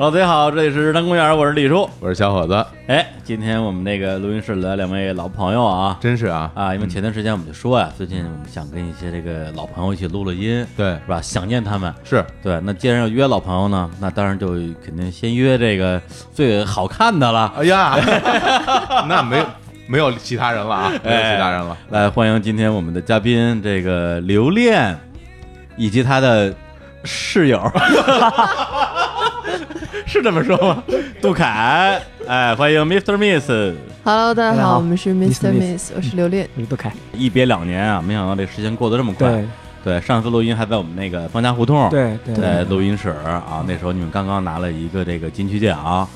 Hello，大家好，这里是日坛公园，我是李叔。我是小伙子，哎，今天我们那个录音室来两位老朋友啊真是啊，啊，因为前段时间我们就说呀、最近我们想跟一些这个老朋友一起录录音，对是吧？想念他们。是对，那既然要约老朋友呢，那当然就肯定先约这个最好看的了。哎呀 那没没有其他人了啊，没有其他人了，来欢迎今天我们的嘉宾，这个刘恋，以及他的室友，是这么说吗？杜凯，哎，欢迎 Mr. Miss。Hello，大家好，大家好我们是 Mr. Mr. Miss Miss，我是刘恋。我是杜凯，一别两年啊，没想到这时间过得这么快。对对，上次录音还在我们那个方家胡同，对对在录音室啊，那时候你们刚刚拿了一个这个金曲奖，啊，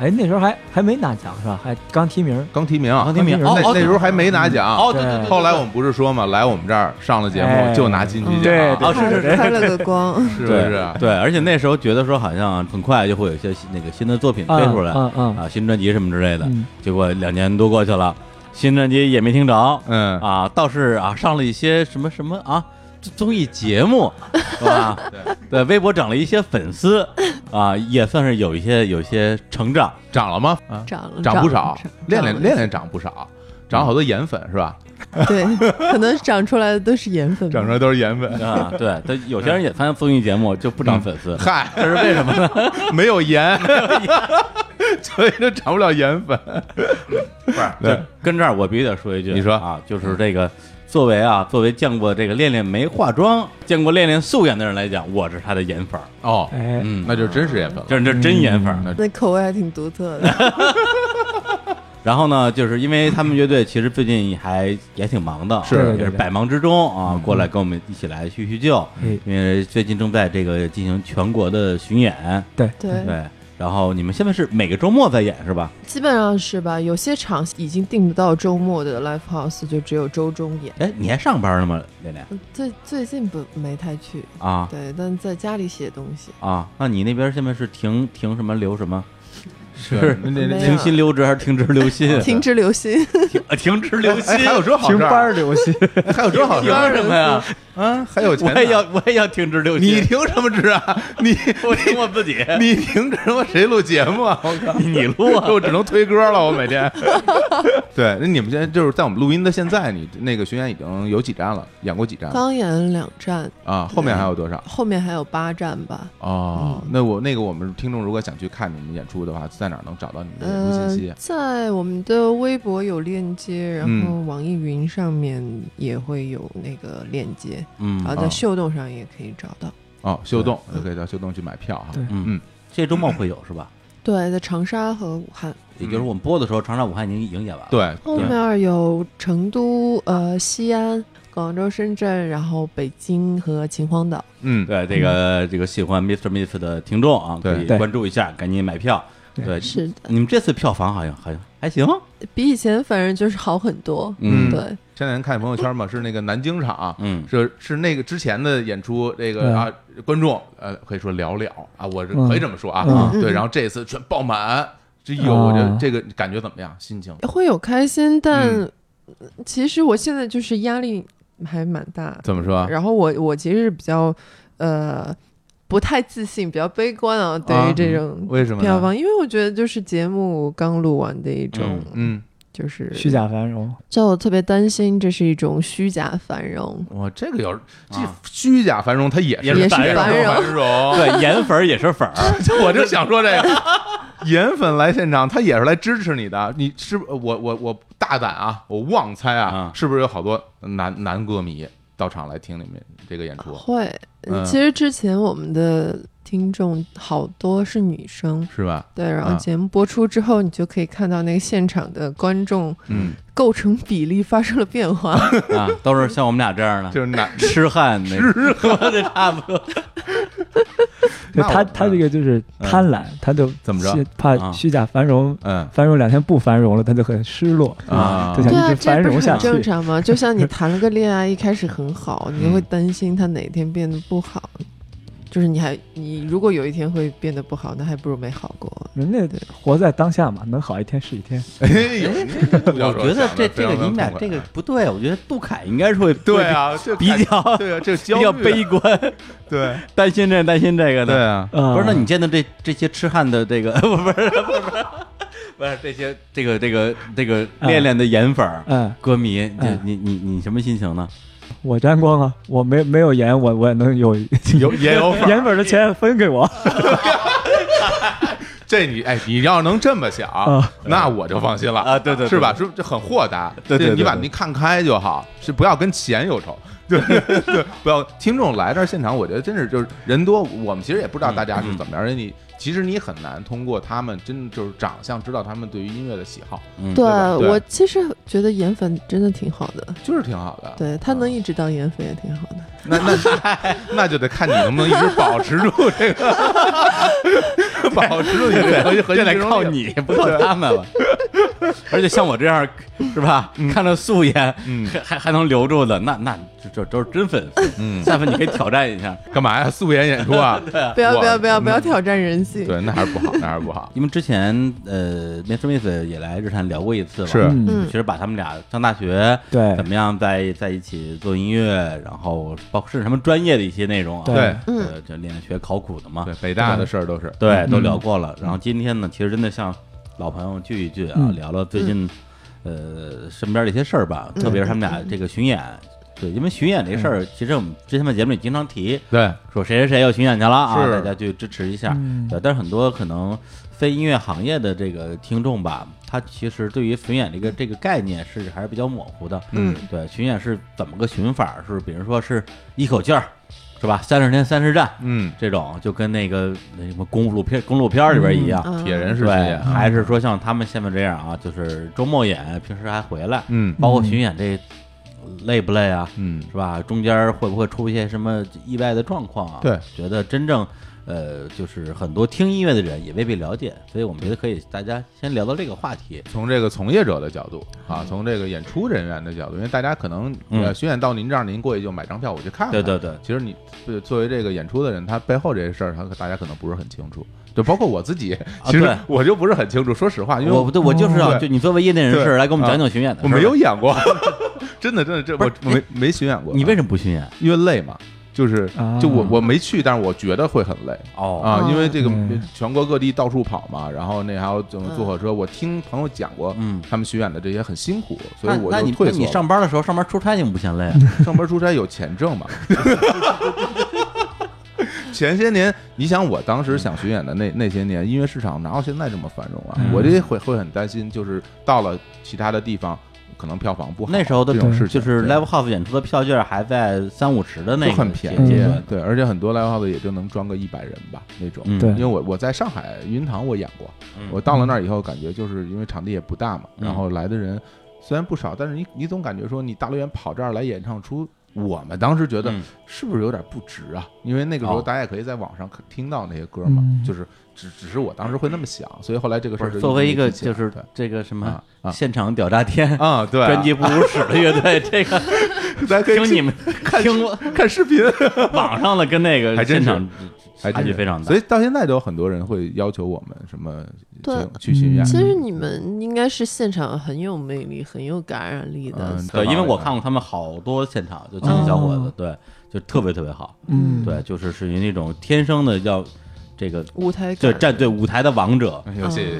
哎，那时候还还没拿奖是吧？还刚提名，刚提名，刚提名那那时候还没拿奖，哦，对对后来我们不是说嘛，来我们这儿上了节目哎就拿金曲奖，对哦是是是开了个光，是不是？对，而且那时候觉得说好像很快就会有一些那个新的作品推出来嗯嗯啊，新专辑什么之类的，嗯。结果两年多过去了，新专辑也没听着，嗯，啊，倒是啊上了一些什么什么啊综艺节目，是吧？对对，微博涨了一些粉丝啊，也算是有一些有一些成长。涨了吗？啊，涨了涨不少，练练了练练涨不少，涨好多颜粉是吧？对，可能长出来的都是颜粉吧。涨出来都是颜粉，啊，对，但有些人也参加综艺节目就不涨粉丝，嗨，这是为什么呢？没有盐，所以就涨不了颜粉。不是，对跟这儿我必须得说一句，你说啊，就是这个作为啊，作为见过这个恋恋没化妆、见过恋恋素颜的人来讲，我是他的颜粉儿，哦，哎，嗯，那就真是颜粉了。这这真颜粉儿。那那口味还挺独特的。然后呢，就是因为他们乐队其实最近还也挺忙的，是。也是百忙之中啊，过来跟我们一起来叙叙旧，哎因为最近正在这个进行全国的巡演，对。对，对。然后你们现在是每个周末在演是吧？基本上是吧？有些场已经订不到周末的 live house，就只有周中演。哎，你还上班呢吗，恋恋？最最近不没太去，啊对，但在家里写东西。啊，那你那边现在是停停什么留什么？是停薪留职还是停职留薪？停职留薪，停啊停职留薪哎，还有这好停班事儿，儿留薪，还有这好事 什么呀？啊？还有钱我？也要我也要停职留薪。你停什么职啊？你我停我自己，你停职我？谁录节目啊？我靠！你录啊？我只能推歌了，我每天。对，那你们现在就是在我们录音的现在，你那个巡演已经有几站了？演过几站刚演两站，啊？后面还有多少？后面还有八站吧。哦，那我那个我们听众如果想去看你们演出的话，在哪能找到你们的演出信呃息，？在我们的微博有链接，然后嗯网易云上面也会有那个链接，嗯然后在秀动上也可以找到。哦，秀动就可以到秀动去买票哈。对嗯嗯，这周末会有是吧？对，在长沙和武汉，也就是我们播的时候，长沙、武汉已经已经演完了。，对，后面有成都、呃西安、广州、深圳，然后北京和秦皇岛。嗯，对这个这个喜欢 Mr. Miss 的听众啊，可以关注一下，赶紧买票。对对，是的，你们这次票房好像好像还行。比以前反正就是好很多。嗯对，前两天看朋友圈嘛，是那个南京场，嗯。是是那个之前的演出，这个嗯啊观众呃可以说寥寥啊，我是嗯。可以这么说啊，嗯。对，然后这次全爆满，这有我这哦这个感觉怎么样？心情。会有开心，但嗯。其实我现在就是压力还蛮大。怎么说？然后我我其实是比较呃不太自信，比较悲观啊，对啊于这种为什么票房，因为我觉得就是节目刚录完的一种，嗯，就是虚假繁荣，叫我特别担心，这是一种虚假繁荣。哇，这个有这啊虚假繁荣，它也也是也是繁荣对，颜粉也是粉儿。我就想说这个，颜粉来现场，他也是来支持你的。你是不我我我大胆啊，我妄猜啊啊，是不是有好多男男歌迷到场来听你们这个演出？会，嗯其实之前我们的听众好多是女生，是吧？对，然后啊。节目播出之后，你就可以看到那个现场的观众嗯，构成比例发生了变化。啊，都是像我们俩这样的，就是男 痴汉那痴汉。的差不多。就他他这个就是贪婪，他就怎么着？怕啊。虚假繁荣，嗯。繁荣两天不繁荣了，他就很失落啊。就想对啊，一直繁这不是很荣下去。正常吗？就像你谈了个恋爱，一开始很好，你嗯会担心他哪天变得不好，就是你还你如果有一天会变得不好，那还不如没好过。人家活在当下嘛，能好一天是一天。哎呦，我觉得这这个你们俩这个不对，我觉得杜凯应该是会对啊，这比较对啊，这比较悲观，对担心这担心这个的。对啊，啊不是，那你见到这这些痴汉的这个不 不是不是不是不是这些这个这个这个恋恋的颜粉儿嗯，歌迷，这嗯你你你什么心情呢？我沾光啊，我没没有盐，我我也能有有也有盐粉的钱分给我。这你哎，你要能这么想啊，那我就放心了啊对对对是吧？是这很豁达，对对你把你看开就好，是不要跟钱有仇。对对，不要听众来这儿现场，我觉得真是就是人多，我们其实也不知道大家是怎么样，而且你其实你很难通过他们真就是长相知道他们对于音乐的喜好，嗯，对对我其实觉得颜粉真的挺好的，就是挺好的。对他啊能一直当颜粉也挺好的。那那 那就得看你能不能一直保持住 这个，保持住你这核心核心这得。靠你，不靠他们了。而且像我这样是吧，看着素颜，嗯还还还能留住的，那那这这都是真粉丝。嗯，下回你可以挑战一下，干嘛呀？素颜演出啊？对不要不要不要不要嗯挑战人性。对，那还是不好，那还是不好。因为之前呃，Miss Miss 也来日坛聊过一次嘛，是其实把他们俩上大学对怎么样在在一起做音乐，然后包括甚至他们专业的一些内容啊，对嗯呃，就练学考古的嘛，对，北大的事儿都是。对，都嗯聊过了。然后今天呢，其实真的像老朋友聚一聚啊，嗯聊聊最近呃身边的一些事儿吧，特别是他们俩这个巡演。对，因为巡演这事儿，其实我们之前的节目里经常提，对，说谁谁谁要巡演去了啊，大家去支持一下。嗯对，但是很多可能非音乐行业的这个听众吧，他其实对于巡演这个这个概念是还是比较模糊的。嗯，对，巡演是怎么个巡法？是比如说是一口气儿，是吧？三十天三十站嗯，这种，就跟那个那什么公路片公路片里边一样。嗯铁人式巡对，演，还是说像他们现在这样啊，就是周末演，平时还回来，嗯包括巡演这累不累啊？嗯，是吧？中间会不会出一些什么意外的状况啊？对，觉得真正呃，就是很多听音乐的人也未必了解，所以我们觉得可以大家先聊到这个话题。从这个从业者的角度啊，从这个演出人员的角度，因为大家可能嗯呃巡演到您这儿，您过去就买张票我去看看。对对对，其实你对作为这个演出的人，他背后这些事儿，他大家可能不是很清楚。就包括我自己，其实我就不是很清楚。说实话，因为我对我就是要对就你作为业内人士来给我们啊讲讲巡演的事我。没有演过，真的真的这我我没没巡演过。你为什么不巡演？因为累嘛，就是啊就我我没去，但是我觉得会很累哦啊，因为这个嗯全国各地到处跑嘛，然后那还要怎么坐火车，我听朋友讲过，嗯，他们巡演的这些很辛苦，所以我那你那你就退缩了。上班的时候上班出差你们不嫌累啊？上班出差有钱挣嘛？前些年，你想我当时想巡演的那那些年，音乐市场哪有现在这么繁荣啊？嗯我这会会很担心，就是到了其他的地方，可能票房不好。那时候的这种事情就是 live house 演出的票价还在三五十的那很便宜阶阶段，对，而且很多 live house 也就能装个一百人吧那种。嗯对因为我我在上海云堂我演过，嗯我到了那儿以后，感觉就是因为场地也不大嘛，嗯然后来的人虽然不少，但是你你总感觉说你大老远跑这儿来演唱出，我们当时觉得嗯。是不是有点不值啊？因为那个时候哦。大家也可以在网上可听到那些歌嘛，嗯。就是只只是我当时会那么想，所以后来这个事儿作为一个就是这个什么现场屌炸天啊对啊。专辑不如屎的乐队，这个 咱可以听你们听我看视频，网上的跟那个还真还差距非常大。所。以到现在都有很多人会要求我们什么对去去巡演，其实你们应该是现场很有魅力、很有感染力的。嗯对，因为我看看过他们好多现场，就青年小伙子哦，对，就特别特别好，嗯，对，就是属于那种天生的要这个舞台感，就站对舞台的王者，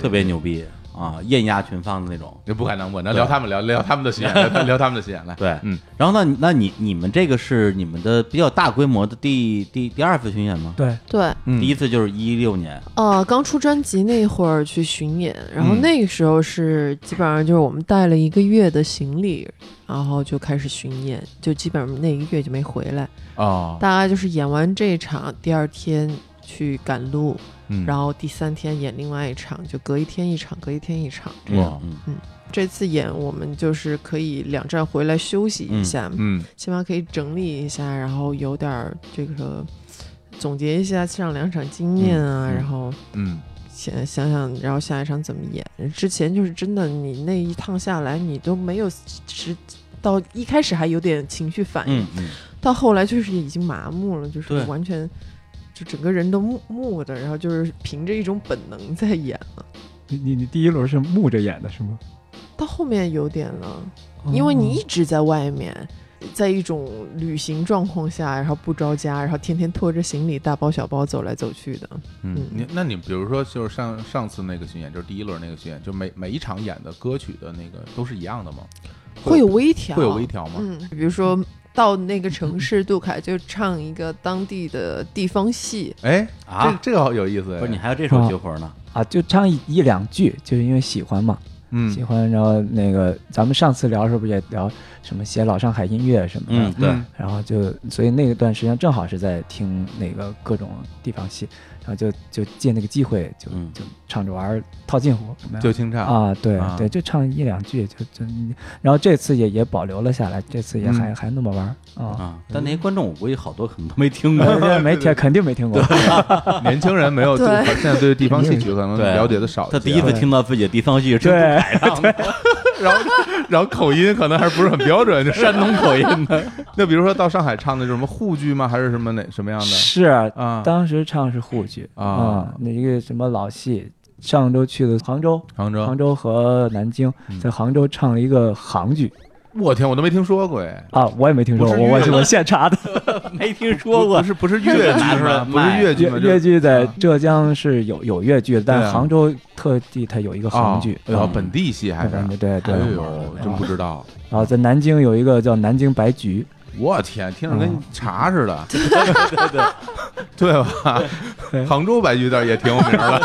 特别牛逼啊，艳压群芳的那种。也不可能，我能聊他们聊聊他们的巡演，聊聊他们的巡演来，对，嗯，然后呢，那你你们这个是你们的比较大规模的第第第二次巡演吗？对，对，嗯第一次就是一六年，呃，刚出专辑那会儿去巡演，然后嗯那个时候是基本上就是我们带了一个月的行李，然后就开始巡演，就基本上那一个月就没回来，哦，大概就是演完这一场，第二天去赶路，嗯。然后第三天演另外一场，就隔一天一场，隔一天一场。哇。嗯。嗯。这次演我们就是可以两站回来休息一下，嗯。起码可以整理一下，然后有点儿这个总结一下上两场经验啊，然后嗯。想想想，然后下一场怎么演。之前就是真的，你那一趟下来，你都没有时到一开始还有点情绪反应，嗯嗯，到后来就是已经麻木了，就是完全就整个人都木木的，然后就是凭着一种本能在演了。你你你第一轮是木着演的是吗？到后面有点了，哦因为你一直在外面，在一种旅行状况下，然后不着家，然后天天拖着行李大包小包走来走去的。嗯嗯，你那你比如说，就是上上次那个巡演，就是第一轮那个巡演，就每每一场演的歌曲的那个都是一样的吗？会有微调，会有微调吗？嗯，比如说到那个城市，杜凯就唱一个当地的地方戏，哎，啊这这个好有意思哎。不是你还有这手绝活呢？啊，就唱一一两句，就是因为喜欢嘛，嗯喜欢。然后那个咱们上次聊的时候不是也聊什么写老上海音乐什么的，嗯，对，嗯然后就所以那一段时间正好是在听那个各种地方戏，然后就就借那个机会就嗯就唱着玩儿套近乎，就清唱。啊，对啊对，就唱一两句，就就，然后这次也也保留了下来，这次也还、嗯还那么玩儿啊。啊，但那些观众我估计好多可能都没听过。呃没听，肯定没听过。年轻人没有 对对现在对地方戏曲可能了解的少，他第一次听到自己的地方戏是对 然后 然后口音可能还不是很标准，就山东口音的。那比如说到上海唱的是什么沪剧吗？还是什么哪什么样的是，啊？当时唱是沪剧啊那一个什么老戏，上周去的杭州，杭州杭，州和南京嗯，在杭州唱了一个杭剧我天，我都没听说过哎。啊，我也没听说过，我我我现查的。没听说过不是不是粤剧拿出来吗？不是卖粤剧吗？粤粤剧在啊浙江是有有粤剧但杭州特地它有一个杭剧，然后本地戏还是？对对真不知道。然后在南京有一个叫南京白菊，我天，听着跟嗯。茶似的，对对对，对吧？杭州白菊倒也挺有名的，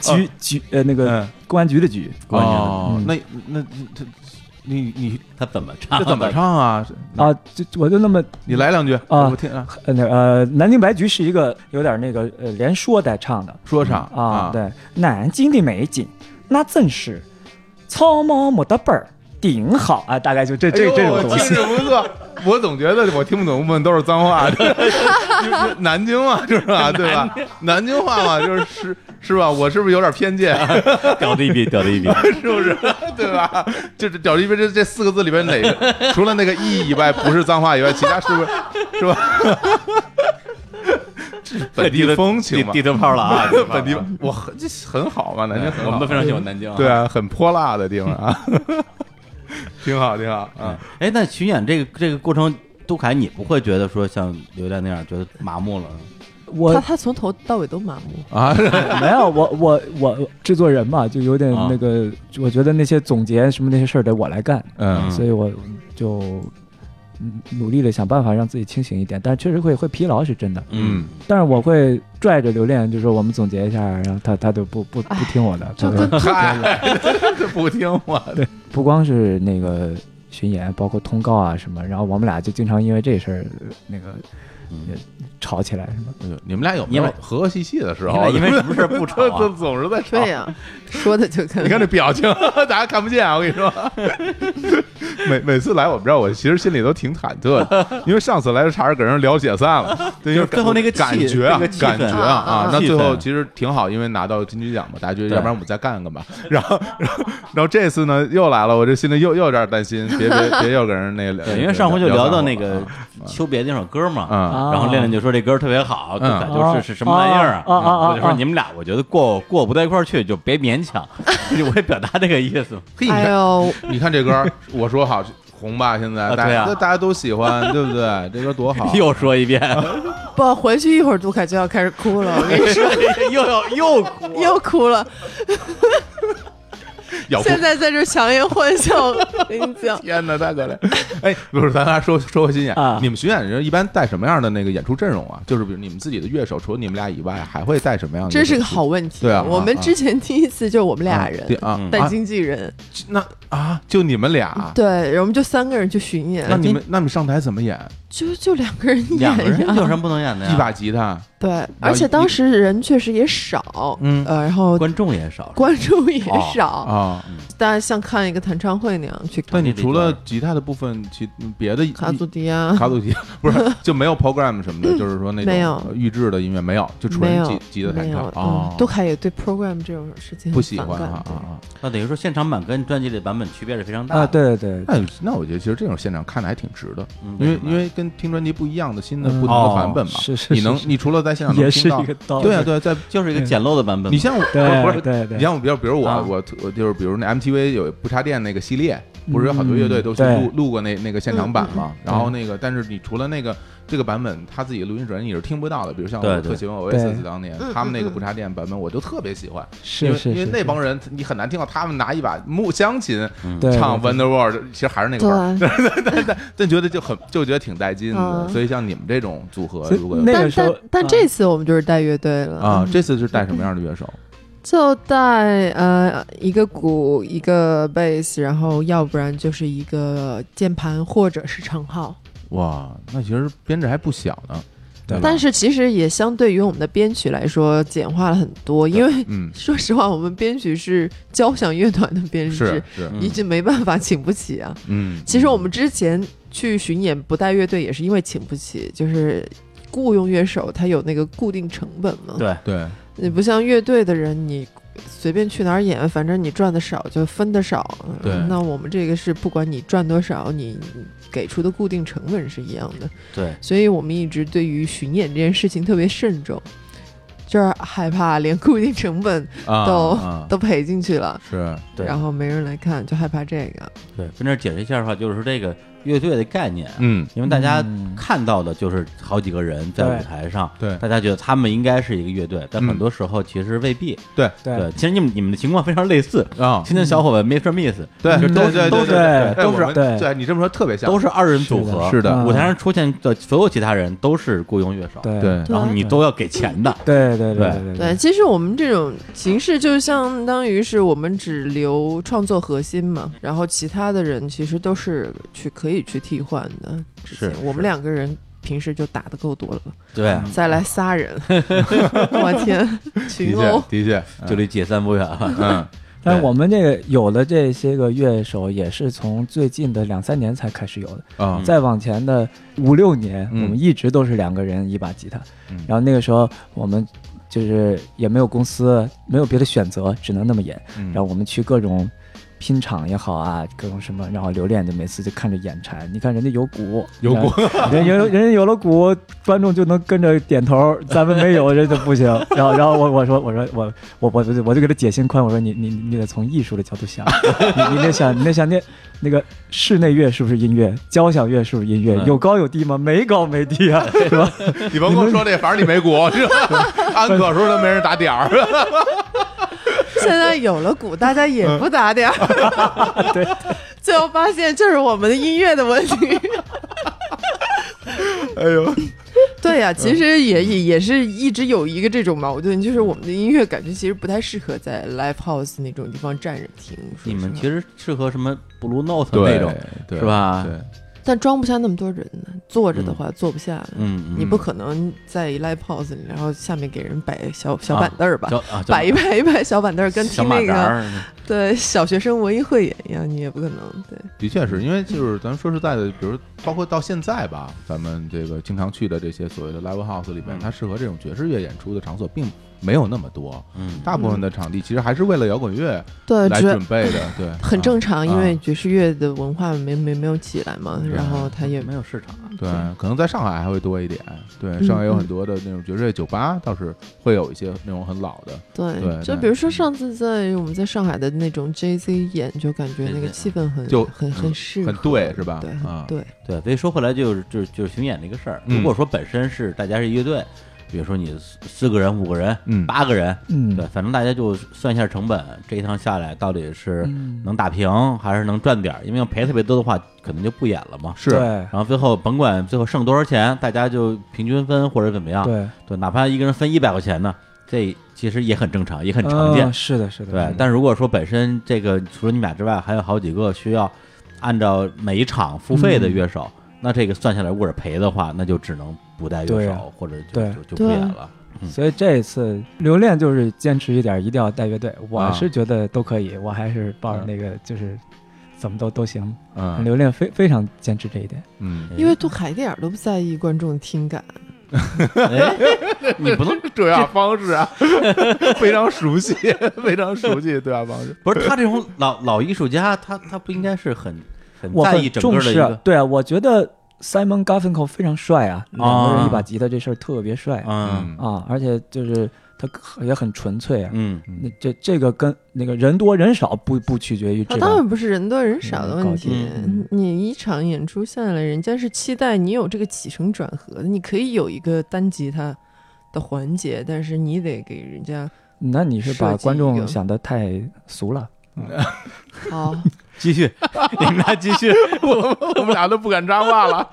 局局呃那个嗯。公安局的局嗯，哦那那他你你 他怎么唱？这怎么唱啊？啊，就我就那么你来两句啊我听啊，呃那呃南京白菊是一个有点那个呃连说带唱的。说唱啊，，对，南京的美景那真是草帽没得本儿顶好啊，大概就这哎这这种听东西。着不错。我总觉得我听不懂，问都是脏话，就 是南京嘛，是吧？对吧？南京话嘛，就是是是吧？我是不是有点偏见？屌的一逼，屌的一逼。是不是？对吧？就是“屌的一逼这这四个字里边哪个，除了那个“一”以外，不是脏话以外，其他是不是是吧？这是本地的风情嘛地，地头炮了啊！本地我很这很好嘛，南京很好，我们都非常喜欢南京。对。啊，很泼辣的地方啊，挺好挺好啊。哎，那巡演这个这个过程，杜凯，你不会觉得说像刘亮那样觉得麻木了？我他他从头到尾都麻木。啊，没有，我我我制作人嘛，就有点啊那个，我觉得那些总结什么那些事儿得我来干，嗯所以我就嗯努力的想办法让自己清醒一点，但是确实会会疲劳是真的，嗯，但是我会拽着刘恋，就说我们总结一下，然后他他都不不不听我的，就他跟嗨，这 不听我的，不光是那个巡演，包括通告啊什么，然后我们俩就经常因为这事儿呃那个吵起来什么。哎呦你们俩有没因为有和和气气的时候？因为什么事儿不吵啊 这总是在吵。对呀、说的就跟你看这表情，大家看不见啊！我跟你说，每每次来我们这儿，我其实心里都挺忐忑的，因为上次来这差点给人聊解散了，对，因为最后那个感觉啊那个，感觉啊啊啊，那最后其实挺好，因为拿到金曲奖嘛，大家觉得要不然我们再干干吧。然后，然后，然后这次呢又来了，我这心里又又有点担心，别别别又给人那个，对，因为上回就聊到那个啊秋别那首歌嘛，嗯啊然后练练就说这歌特别好，杜嗯凯就啊是是什么玩意儿啊啊啊啊我就说你们俩，我觉得过过不到一块儿去，就别勉强，我也表达这个意思。嘿，你哎看呦，你看这歌，我说好红吧，现在大啊对啊家大家都喜欢，对不对？这歌多好，又说一遍，不回去一会儿，杜凯就要开始哭了。我跟你说，又要又哭，又哭了。现在在这强颜欢笑，我跟你讲，天哪，太可怜！哎，不是，咱俩说说回巡演，啊你们巡演人一般带什么样的那个演出阵容啊？就是比如你们自己的乐手，除了你们俩以外，还会带什么样的？这是个好问题。对啊我们之前第一次就我们俩啊人对啊嗯，带啊经纪人，那啊，就你们俩，对，然后我们就三个人去巡演。那，你们那你上台怎么演？就就两个人演两个人呀有什么不能演的呀？一把吉他，对，而且当时人确实也少，嗯。呃，然后观众也少，观众也哦少，啊。大家像看一个弹唱会那样去看。那你除了吉他的部分，其别的卡祖笛啊，卡祖笛 不是就没有 program 什么的，就是说那没有。预制的音乐没有，就纯吉吉他弹，唱。哦嗯，，杜凯也对 program 这种事情不喜欢啊啊啊！那等于说现场版跟专辑里版本区别是非常大的啊，对对对，那那我觉得其实这种现场看的还挺值的，嗯因为为因为跟听专辑不一样的新的嗯不同的版本嘛。是是，你能你除了在现场能也是听到一个道理。对啊对啊，在 就是一个简陋的版本。你像我对不是对对，你像我，比如比如我啊我我就是比如那 MTV 有不插电那个系列，不是有很多乐队都去嗯录录过那那个现场版嘛？嗯然后那个，但是你除了那个这个版本，他自己录音室你是听不到的。比如像我特喜欢对 Oasis 当年他们那个不插电版本，我就特别喜欢，因为因为是是是那帮人你很难听到他们拿一把木箱琴嗯对唱《对 Wonderworld》，其实还是那个味儿，但，但觉得就很就觉得挺带劲的。嗯所以像你们这种组合，如果那个时候但这次我们就是带乐队了啊，这次是带什么样的乐手？就带呃一个鼓一个贝斯，然后要不然就是一个键盘或者是长号。哇，那其实编制还不小呢。对但是其实也相对于我们的编曲来说简化了很多，因为嗯，说实话，我们编曲是交响乐团的编制，已经没办法请不起啊。嗯，其实我们之前去巡演不带乐队也是因为请不起，就是雇佣乐手他有那个固定成本嘛。对，对你不像乐队的人，你随便去哪儿演，反正你赚的少就分的少。对那我们这个是不管你赚多少，你给出的固定成本是一样的，对，所以我们一直对于巡演这件事情特别慎重，就是害怕连固定成本啊都、啊 都赔进去了，是对然后没人来看，就害怕这个。对，跟这儿解释一下的话，就是说这个乐队的概念，嗯。因为大家嗯。看到的就是好几个人在舞台上，对。大家觉得他们应该是一个乐队，但嗯。很多时候其实未必。对。对，其实你们你们的情况非常类似，啊。青年小伙伴 Mr. Miss，对。就都是都是对对对对都是对。对你这么说特别像。都是二人组合，是的。嗯。舞台上出现的所有其他人都是雇佣乐手，对。对。然后你都要给钱的，对对对。对。对，其实我们这种形式就相当于是我们只留创作核心嘛，然后其他的人其实都是去可以去替换的。之前是我们两个人平时就打的够多了，对，再来仨人，我天，的确群殴。的确，就离解散不远了。嗯但是我们这个有的这些个乐手，也是从最近的两三年才开始有的。啊再往前的五六年，嗯我们一直都是两个人一把吉他。嗯然后那个时候我们就是也没有公司，没有别的选择，只能那么演。嗯然后我们去各种拼场也好啊，各种什么，然后留恋就每次就看着眼馋。你看人家有鼓，有鼓，人有 人家有了鼓，观众就能跟着点头，咱们没有人就不行。然后然后我我说我说我我我我就给他解心宽，我说你你你得从艺术的角度想，你你得想你得想那那个室内乐是不是音乐，交响乐是不是音乐，嗯有高有低吗？没高没低啊，是吧？你甭跟我说这，反正你没鼓，是吧？安可时候都没人打点儿，现在有了鼓，大家也不打点儿，对，最后发现就是我们的音乐的问题。哎呦，对呀、其实也也也是一直有一个这种矛盾，就是我们的音乐感觉其实不太适合在 live house 那种地方站着听。你们其实适合什么 Blue Note 那种，是吧？对，但装不下那么多人呢，坐着的话坐不下了。嗯，嗯你不可能在 live house 里，然后下面给人摆小小啊板凳儿吧？摆一排一排小板凳儿，跟听那个，对小学生文艺汇演一样，你也不可能。对，的确是因为就是咱说实在的，比如包括到现在吧，咱们这个经常去的这些所谓的 live house 里面，嗯它适合这种爵士乐演出的场所并没有那么多，嗯，大部分的场地其实还是为了摇滚乐对，来准备的，对，很正常，因啊为爵士乐的文化没没没有起来嘛，然后它也没有市场啊，对，可能在上海还会多一点。对，嗯上海有嗯很多的那种爵士乐酒吧，倒是会有一些那种很老的。对，就比如说上次在我们在上海的那种 JZ 演，就感觉那个气氛很就很很适合，很对是吧？对，啊。对，对，所以说回来就是就是就是巡演这个事儿。嗯如果说本身是大家是乐队，比如说你四四个人、五个人、嗯。八个人，嗯，对，反正大家就算一下成本，这一趟下来到底是嗯。能打平还是能赚点儿？因为要赔特别多的话，可能就不演了嘛。是。然后最后甭管最后剩多少钱，大家就平均分或者怎么样，对，对，哪怕一个人分一百块钱呢，这其实也很正常，也很常见嗯。是的，是的，对但如果说本身这个除了你们俩之外，还有好几个需要按照每一场付费的乐手，那这个算下来，如果是赔的话，那就只能不带乐手，或者就对就就不演了。嗯所以这一次留恋就是坚持一点，一定要带乐队。我啊是觉得都可以，我还是抱着那个就是怎么都都行。嗯留恋非非常坚持这一点。嗯，因为杜凯一点儿都不在意观众的听感，哎，你不能对话方式啊，非常熟悉，非常熟悉的对话方式。不是他这种老老艺术家，他他不应该是很很在意整重视个的一个，对啊，我觉得 Simon Garfunkel 非常帅啊，两个啊人一把吉他这事儿特别帅。嗯。啊，而且就是他也很纯粹啊。嗯。那这这个跟那个人多人少不不取决于当然不是人多人少的问题嗯，你一场演出下来，人家是期待你有这个起承转合的，你可以有一个单吉他的环节，但是你得给人家那你是把观众想的太俗了。好。继续，你们俩继续。我我们俩都不敢插话了，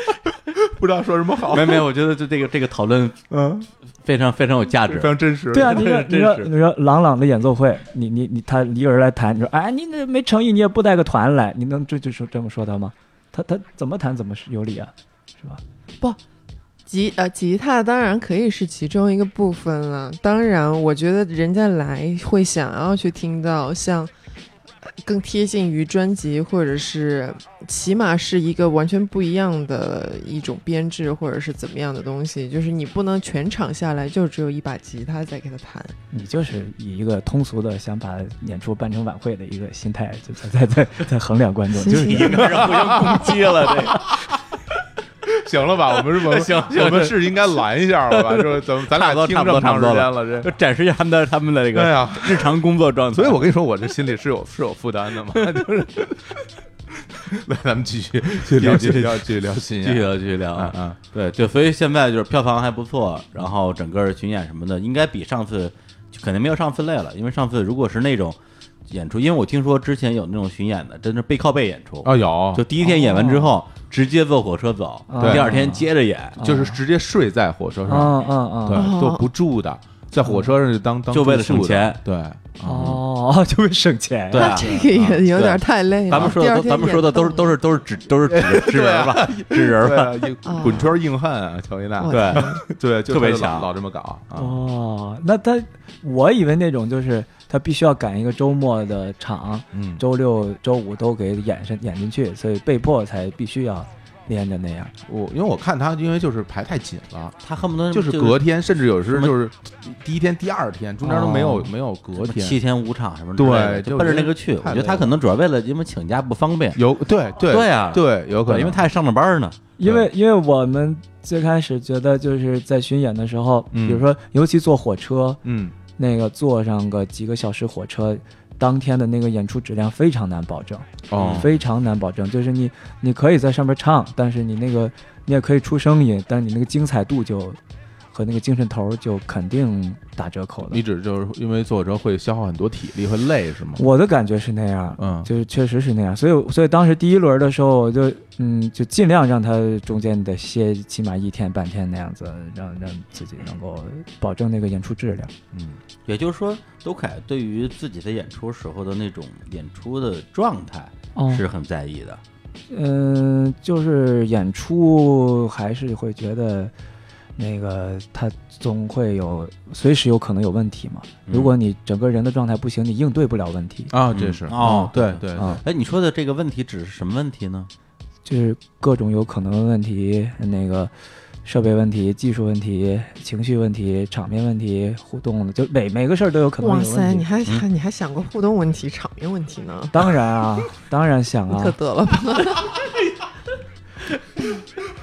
不知道说什么好。没没，我觉得就这个这个讨论嗯，非常非常有价值非。常真实。对啊，你说 你说你说朗朗的演奏会，你你你他一个人来弹，你说哎你那没诚意，你也不带个团来，你能这就说这么说他吗？他他怎么弹怎么是有理啊，是吧？不吉呃吉他当然可以是其中一个部分了，当然我觉得人家来会想要去听到像呃更贴近于专辑，或者是起码是一个完全不一样的一种编制，或者是怎么样的东西，就是你不能全场下来就只有一把吉他在给他弹。你就是以一个通俗的想把演出办成晚会的一个心态，就在在在在衡量观众，就是 你开始互相攻击了，这个行了吧？我们是我们行行我们是应该拦一下了吧？就是咱们咱俩听差不多这么长时间了，这就展示一下他们的他们的这个日常工作状态。所以我跟你说，我这心里是有是有负担的嘛，就是。来，咱们继续继续聊，继续聊，继续聊新继续聊，继续聊啊。啊啊！对对，所以现在就是票房还不错，然后整个巡演什么的，应该比上次肯定没有上次累了，因为上次如果是那种演出，因为我听说之前有那种巡演的，真是背靠背演出，哦，有就第一天演完之后，直接坐火车走，第二天接着演。就是直接睡在火车上，嗯嗯嗯对嗯，，都不住的，在火车上就当当就为了省钱，对，哦，就为省钱，对啊这个也有点太累了。咱们说的咱们说的都是都是都是纸都是纸 纸人吧，纸人吧，滚圈硬汉啊，乔伊娜，对，对，就特别强老老这么搞啊，哦，那他我以为那种就是他必须要赶一个周末的场，嗯，周六周五都给演上演进去，所以被迫才必须要连着那样。我因为我看他，因为就是排太紧了。他恨不得就是隔天，甚至有时就是第一天、第二天，中间都没有哦没有隔天，七天五场什么的对就奔着那个去。我觉得他可能主要为了因为请假不方便，有对对对啊对，有可能，因为他还上着班呢。因为因为我们最开始觉得就是在巡演的时候，嗯比如说尤其坐火车，嗯那个坐上个几个小时火车，当天的那个演出质量非常难保证，哦非常难保证。就是你你可以在上面唱，但是你那个你也可以出声音，但是你那个精彩度就和那个精神头儿就肯定打折扣的你。指就是因为坐火车会消耗很多体力，会累是吗？我的感觉是那样，嗯就是确实是那样，所以所以当时第一轮的时候，我就嗯就尽量让他中间得歇起码一天半天那样子，让让自己能够保证那个演出质量。嗯也就是说，周凯对于自己的演出时候的那种演出的状态哦是很在意的。嗯，就是演出还是会觉得，那个他总会有随时有可能有问题嘛。嗯。如果你整个人的状态不行，你应对不了问题，啊，这是。嗯。哦对对啊，哎，你说的这个问题指是什么问题呢？就是各种有可能的问题，那个设备问题、技术问题、情绪问题、场面问题、互动的，就每每个事儿都有可能有哇塞，你还嗯。还你还想过互动问题、场面问题呢？当然啊，当然想啊。可啊，得了吧！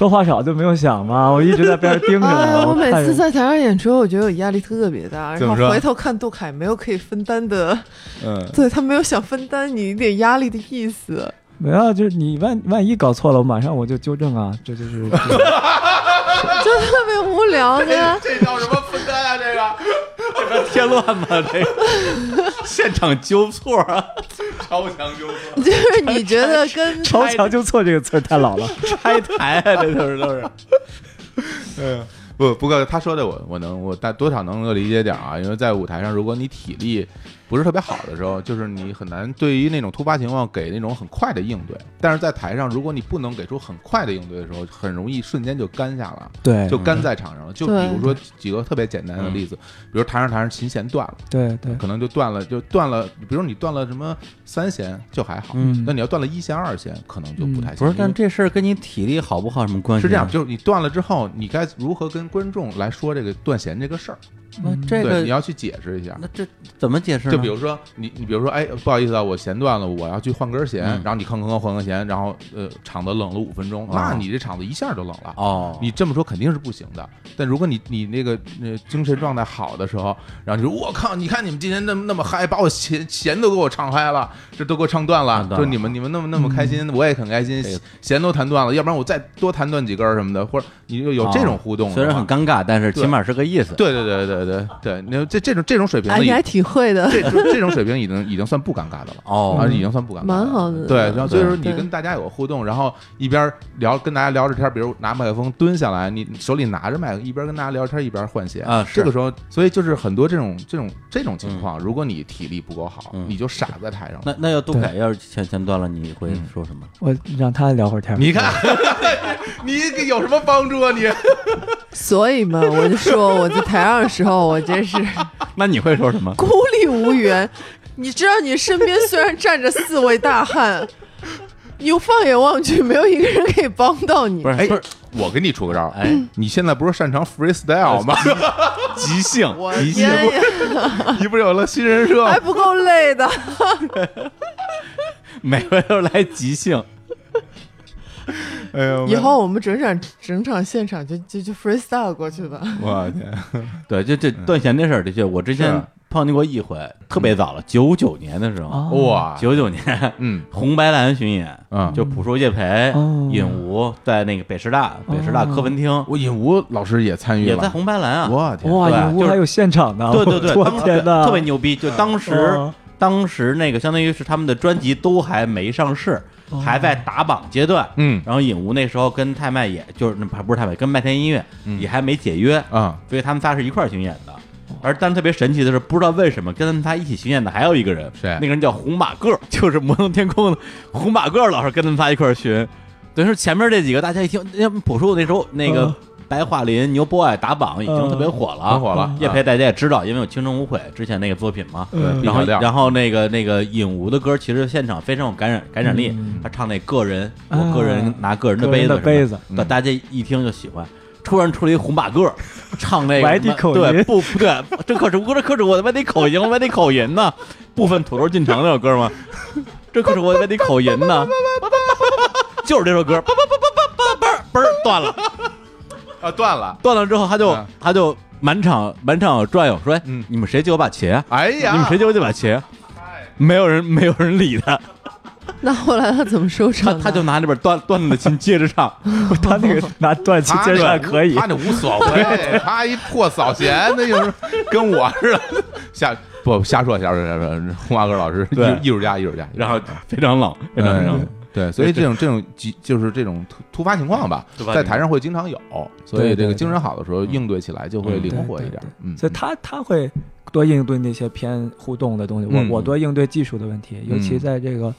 说话少就没有想吗？我一直在边上盯着。我每次在台上演出，我觉得我压力特别大，然后怎么说回头看杜凯没有可以分担的，嗯 对他没有想分担你一点压力的意思。没有，就是你万万一搞错了，我马上我就纠正啊，这就是。就 特别无聊的。这叫什么 个添乱吗？这个现场纠错啊，超强纠错，就是你觉得跟 超强纠错这个词儿太老了。拆台啊，这都是都是。嗯。不，不过他说的我我能我大多少能够理解点啊，因为在舞台上，如果你体力不是特别好的时候，就是你很难对于那种突发情况给那种很快的应对。但是在台上，如果你不能给出很快的应对的时候，很容易瞬间就干下了，对，就干在场上了。就比如说几个特别简单的例子，比如台上台上琴弦断了，对对，可能就断了，就断了。比如你断了什么三弦就还好，嗯那你要断了一弦二弦，可能就不太行。不是，但这事儿跟你体力好不好有什么关系？是这样，，就是你断了之后，你该如何跟观众来说这个断弦这个事儿？那这个对你要去解释一下。那这怎么解释呢？就比如说你，你比如说，哎，不好意思啊，我弦断了，我要去换根弦，嗯然后你吭吭吭换根弦，然后呃，场子冷了五分钟，哦那你这场子一下就冷了。哦，你这么说肯定是不行的，但如果你你那个呃精神状态好的时候，然后你说我靠，你看你们今天那么那么嗨，把我弦弦都给我唱嗨了，这都给我唱断了唱，断了说你们你们那么那么开心，我也很开心这个，弦都弹断了，要不然我再多弹断几根儿什么的，或者你就有这种互动虽然很尴尬，但是起码是个意思。对对对对对对对，那这这种这种水平你还挺会的，这这种水平已经已经算不尴尬的了。哦。啊，已经算不尴尬了，蛮好的。对，然后所以说你跟大家有个互动，然后一边聊跟大家聊着天，比如拿麦克风蹲下来，你手里拿着麦克，一边跟大家聊天一边换鞋啊是。这个时候，所以就是很多这种这种这种情况，如果你体力不够好，嗯。你就傻在台上。那那要杜凯要是前前断了，你会嗯。说什么？我让他聊会儿天。你看，你有什么帮助啊？你 所以嘛，我就说我在台上的时候，我真是 那你会说什么？孤立无援。你知道，你身边虽然站着四位大汉，你放眼望去，没有一个人可以帮到你。哎不是不是，我给你出个招儿，哎，你现在不是擅长 freestyle 吗？即兴我即兴你不是有了新人设？还不够累的。每回都来即兴。哎呦，以后我们整场整场现场就就就 freestyle 过去吧。我天，对，就这断弦这事儿，的确，我之前碰见过一回，特别早了，九九年的时候，哦。哇，九九年嗯。红白蓝巡演，嗯，就朴树、叶培、哦。尹吴在那个北师大北师大科文厅，我尹吴老师也参与了。也在，红白蓝啊。我天，哇，对就是影屋还有现场呢！对对对，我当天哪，特别牛逼！就当时哦。当时那个相当于是他们的专辑都还没上市，还在打榜阶段。嗯然后影吴那时候跟太麦也就是那不是太麦，跟麦田音乐嗯也还没解约，啊，所以他们仨是一块儿巡演的。而但特别神奇的是，不知道为什么跟他们仨一起巡演的还有一个人，谁那个人叫红马个，就是摩登天空的红马个老是跟他们仨一块儿巡。等于说前面这几个大家一听，因为朴树那时候那个嗯白桦林、牛 boy 打榜已经特别火了，很火了叶培大家也知道，因为有《青春无悔》之前那个作品嘛。嗯然后，然后那个那个尹吴的歌，其实现场非常有感染感染力。嗯他唱那个人，啊我个人拿个人的杯子杯子对，大家一听就喜欢。突然出了一红马个，唱那个 外地口音对，不不对，这可是我这可是我的外地口音，外地口音呢？部分土豆进城那首歌吗？这可是我的外地口音呢，就是这首歌，叭叭叭叭叭叭叭嘣儿断了，啊断了，断了之后他就啊他就满场满场转悠，说：“哎嗯你们谁借我把琴？哎呀，你们谁借我这把琴？”没有人没有人理他，那后来他怎么收他场的？他就拿那边断断了的琴接着唱，他那个拿断琴接着唱可以他，那无所谓，他一破扫弦，那就是跟我似的，瞎不瞎说瞎说瞎说，红花哥老师艺艺术家艺术家，然后非常冷，非常冷嗯。对，所以这种这种急就是这种突突发情况吧在台上会经常有，所以这个精神好的时候应对起来就会嗯灵活一点。嗯，所以他他会多应对那些偏互动的东西，嗯。我我多应对技术的问题，尤其嗯。在这个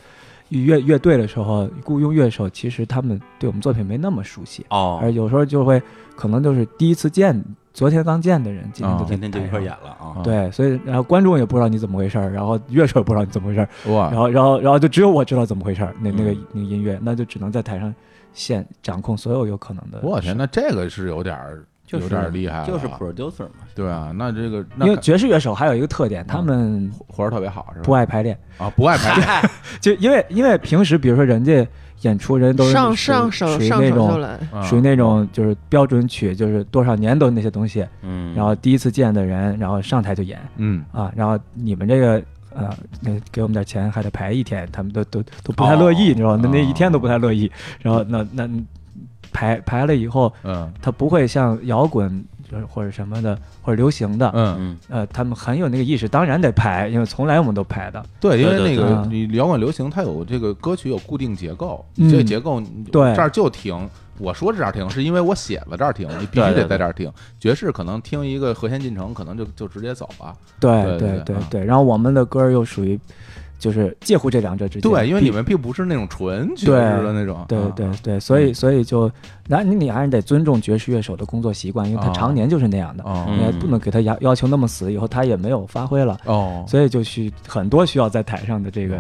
乐乐队的时候，雇佣乐手其实他们对我们作品没那么熟悉，哦。而，有时候就会可能就是第一次见，昨天刚见的人，今天哦就在今天就一块演了啊。对，所以然后观众也不知道你怎么回事儿，然后乐手也不知道你怎么回事儿，哇然，后然后然后就只有我知道怎么回事儿，那那个嗯那个音乐，那就只能在台上现掌控所有有可能的。我天，那这个是有点儿就是有点儿厉害了，就是 producer 嘛。对啊，那这个那因为爵士乐手还有一个特点，他们活儿特别好是吧？不爱排练，啊，不爱排练，就因为因为平时比如说人家演出人都是上属于上手属于上手就那种属于那种就是标准曲，就是多少年都那些东西，嗯，然后第一次见的人，然后上台就演。嗯。啊，然后你们这个呃，那给我们点钱还得排一天，他们都都都不太乐意，哦。你知道吗？那那一天都不太乐意，然后那那排排了以后，嗯。他不会像摇滚就是或者什么的或者流行的，嗯，嗯呃，他们很有那个意识，当然得排，因为从来我们都排的，对，因为那个你摇滚流行，它有这个歌曲有固定结构，嗯这个结构对这儿就停。我说这儿停，是因为我写了这儿停，你必须得在这儿停。爵士可能听一个和弦进程，可能就就直接走了。对对对对。然后我们的歌又属于就是介乎这两者之间，对，因为你们并不是那种纯爵士的那种。对啊对对，所以所以就，那你你还是得尊重爵士乐手的工作习惯，因为他哦。常年就是那样的，哦。你还不能给他要要求那么死，以后他也没有发挥了，哦，所以就需很多需要在台上的这个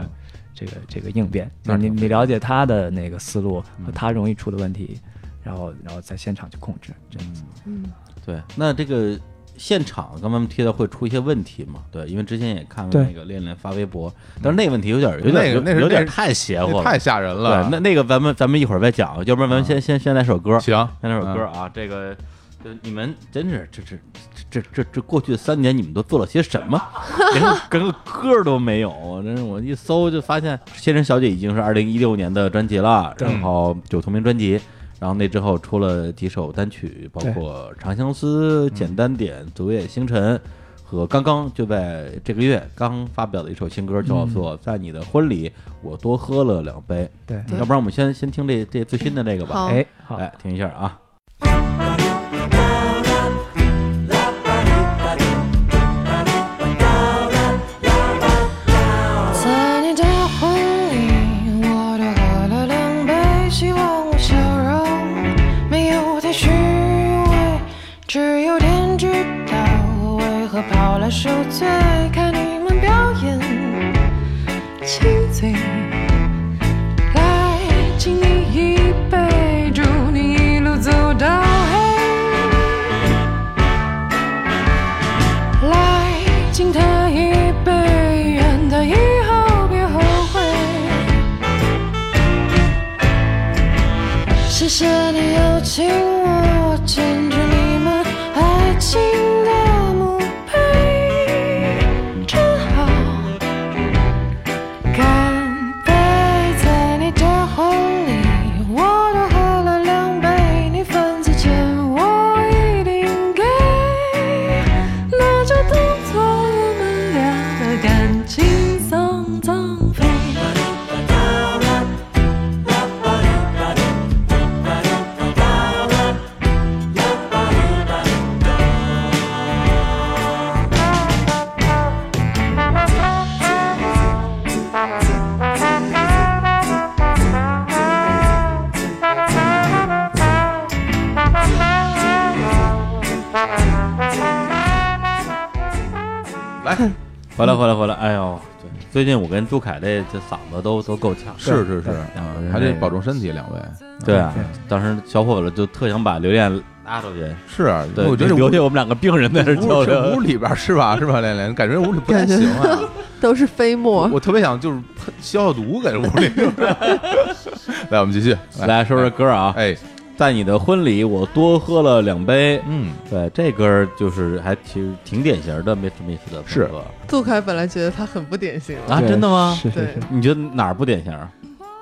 这个这个应变，那挺你你了解他的那个思路嗯。和他容易出的问题，然后然后在现场去控制，这样子。嗯，对，那这个现场刚刚提到会出一些问题嘛？对，因为之前也看了那个练练发微博，但是那个问题有点有点那个有有点太邪乎了，太吓人对了。，那那个咱们咱们一会儿再讲，要不然咱们先先先来首歌，行，先来首歌啊，这个。就你们真是这这这这这过去三年你们都做了些什么？连个连个歌都没有，真是我一搜就发现《仙人小姐》已经是二零一六年的专辑了，对然后就同名专辑，然后那之后出了几首单曲，包括《长相思》《简单点》《昨夜星辰》和刚刚就在这个月刚发表的一首新歌，叫做《在你的婚礼我多喝了两杯》。对，要不然我们先先听这这最新的这个吧。好。哎，好，哎，听一下啊。谢最近我跟朱凯这这嗓子都都够呛。是是是还得保重身体，两位。对啊，当时小伙子就特想把刘恋拉出去，是啊，对，我觉得留下我们两个病人在这交流屋。里边是吧？是吧，连连感觉屋里不太行啊。都是飞沫。我特别想就是喷消消毒给屋里。来，我们继续来说说歌啊，哎，在你的婚礼，我多喝了两杯。嗯，对，这歌儿就是还其实挺典型的，没什么意思的是杜凯本来觉得他很不典型，啊，真的吗？是是是，你觉得哪儿不典型？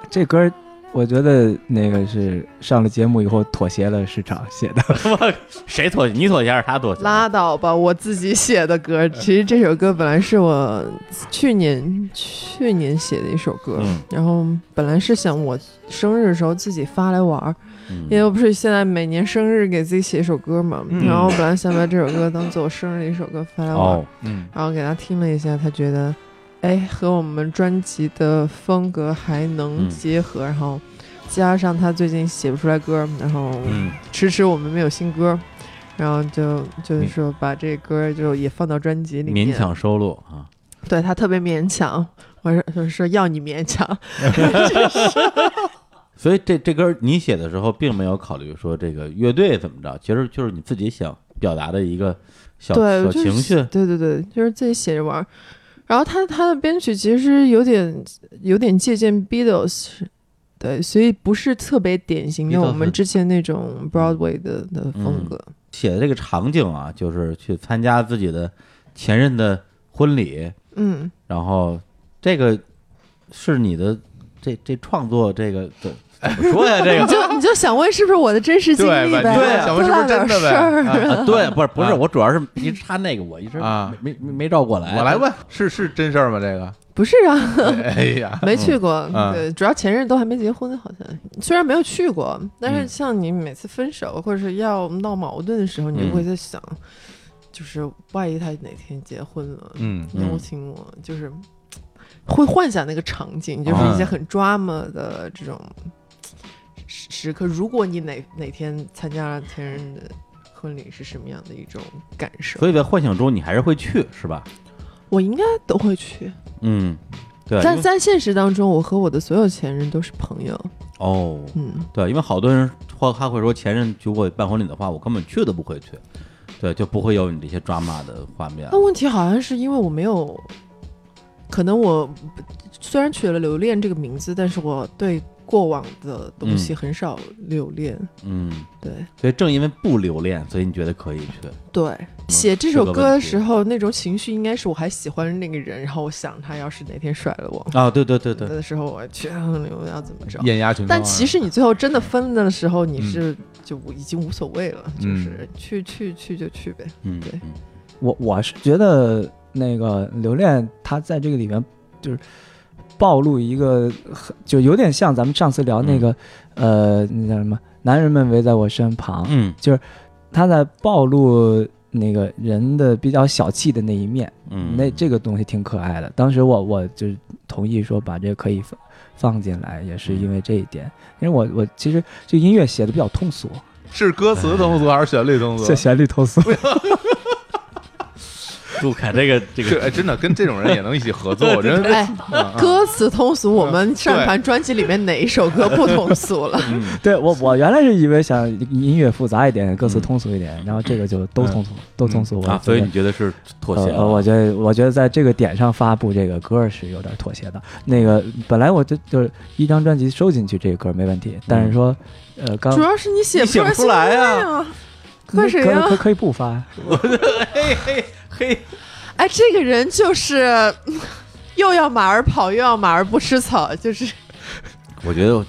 这歌儿我觉得那个是上了节目以后妥协了市场写的，谁妥协？你妥协还是他妥协？拉倒吧，我自己写的歌。其实这首歌本来是我去年去年写的一首歌，嗯然后本来是想我生日的时候自己发来玩儿，嗯因为我不是现在每年生日给自己写一首歌嘛，嗯。然后我本来想把这首歌当做我生日的一首歌发来玩，哦，嗯，然后给他听了一下，他觉得，哎，和我们专辑的风格还能嗯。结合，然后加上他最近写不出来歌，然后嗯，迟迟我们没有新歌，然后就就是说把这歌就也放到专辑里面，勉强收录啊。对他特别勉强，我说就是说要你勉强，所以这这歌你写的时候，并没有考虑说这个乐队怎么着，其实就是你自己想表达的一个小对，小就是情绪。对对对，就是自己写着玩儿。然后他他的编曲其实有点有点借鉴 Beatles，对，所以不是特别典型的我们之前那种 Broadway 的的风格。写的这个场景啊，就是去参加自己的前任的婚礼，嗯，然后这个是你的这这创作这个怎怎么说呀？这个你就你就想问是不是我的真实经对吧历呗？对啊想问是不是真的呗对，不是不是，啊我主要是一直他那个，我一直啊没没没照过来。我来问，是是真事儿吗？这个？不是啊，哎呀，没去过。嗯对，主要前任都还没结婚，好像虽然没有去过，但是嗯像你每次分手或者是要闹矛盾的时候，你就会在想，就是万一他哪天结婚了，嗯嗯邀请我，就是会幻想那个场景，就是一些很 drama 的这种时时刻。如果你哪哪天参加了前任的婚礼，是什么样的一种感受？所以在幻想中你还是会去，是吧？我应该都会去。嗯，对，但在在现实当中，我和我的所有前任都是朋友。哦，嗯，对，因为好多人或他会说前任如果办婚礼的话，我根本去都不会去。对，就不会有你这些抓马的画面了那。问题好像是因为我没有，可能我虽然取了留恋这个名字，但是我对过往的东西很少留恋。嗯，对所以正因为不留恋，所以你觉得可以去。对，写这首歌的时候，那种情绪应该是我还喜欢那个人，然后我想他要是哪天甩了我啊，对对对对，的时候，我去我要怎么着？艳压群啊。但其实你最后真的分的时候，你嗯是就已经无所谓了，就嗯是去去去就去呗。嗯，对嗯我我是觉得那个留恋，他在这个里面就是暴露一个很，就有点像咱们上次聊那个，呃，那叫什么？男人们围在我身旁，嗯就是他在暴露那个人的比较小气的那一面，嗯，那这个东西挺可爱的。当时我我就同意说把这个可以放放进来，也是因为这一点。因为我我其实这音乐写的比较通俗，是歌词通俗还是旋律通俗 是？旋律通俗。杜凯这个这个。这哎，真的跟这种人也能一起合作，我觉得哎，嗯歌词通俗，我们上对一盘专辑里面哪一首歌不通俗了？嗯对我我原来是以为想音乐复杂一点，歌词通俗一点，然后这个就都通俗，都通俗。我啊，所以你觉得是妥协呃，我觉得，我觉得在这个点上发布这个歌是有点妥协的。那个本来我就就是一张专辑收进去这个歌没问题，但是说，呃，刚主要是你写你写不出来呀呀，怪谁呀可可？以不发，嘿嘿嘿，哎，这个人就是又要马儿跑，又要马儿不吃草，就是 我觉得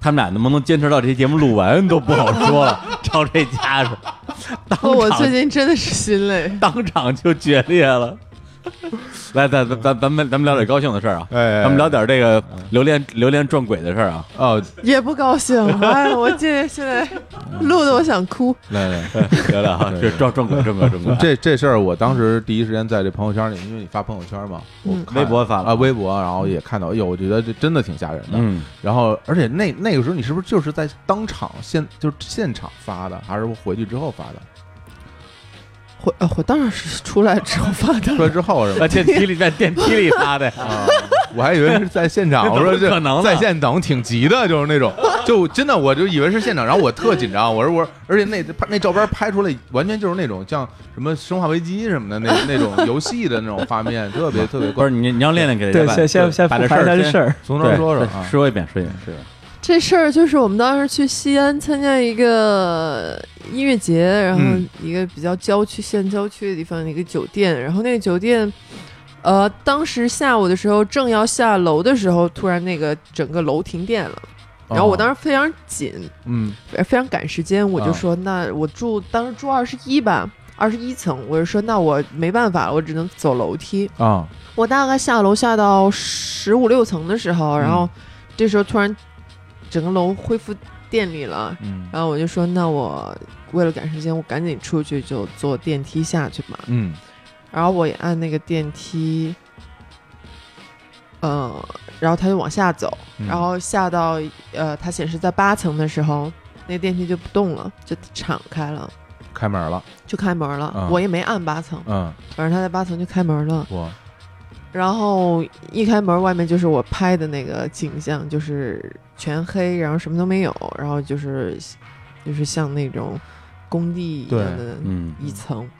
他们俩能不能坚持到这期节目录完都不好说了。照这架势，当我最近真的是心累。当场就决裂了。来，咱咱咱咱们咱们聊点高兴的事儿啊，哎，咱们聊点这个榴莲榴莲撞鬼的事儿啊。哦，也不高兴，哎，我这现在 录的我想哭。来来，聊聊啊，对这撞撞鬼撞鬼撞鬼，这这事儿我当时第一时间在这朋友圈里，因为你发朋友圈嘛，我嗯微博发了啊，微博，然后也看到，哎呦，我觉得这真的挺吓人的。嗯，然后，而且那那个时候你是不是就是在当场现就是现场发的，还是回去之后发的？我呃我当然是出来之后发的出来之后是吧？在电梯里在电梯里发的，啊，我还以为是在现场，我说这可能在线等挺急的，就是那种，就真的我就以为是现场，然后我特紧张，我说我说，而且那那照片拍出来完全就是那种像什么《生化危机》什么的那那种游戏的那种画面，特别特别不是你你让练练给对，大家先先先把这事儿先这事儿。从头说说啊，说一遍，说一遍，说一遍。这事儿就是我们当时去西安参加一个音乐节，然后嗯。一个比较郊区、县郊区的地方的一个酒店，然后那个酒店，呃，当时下午的时候正要下楼的时候，突然那个整个楼停电了，然后我当时非常紧，嗯。非常赶时间，我就啊说，那我住当时住二十一吧，二十一层，我就说那我没办法了，我只能走楼梯。啊。我大概下楼下到十五六层的时候，然后这时候突然整个楼恢复电力了，嗯然后我就说，那我为了赶时间，我赶紧出去就坐电梯下去嘛。嗯然后我也按那个电梯，呃，然后它就往下走，嗯然后下到呃，它显示在八层的时候，那个电梯就不动了，就敞开了，开门了，就开门了。嗯我也没按八层，嗯反正它在八层就开门了。我然后一开门，外面就是我拍的那个景象，就是全黑，然后什么都没有，然后就是就是像那种工地一样的嗯，一层，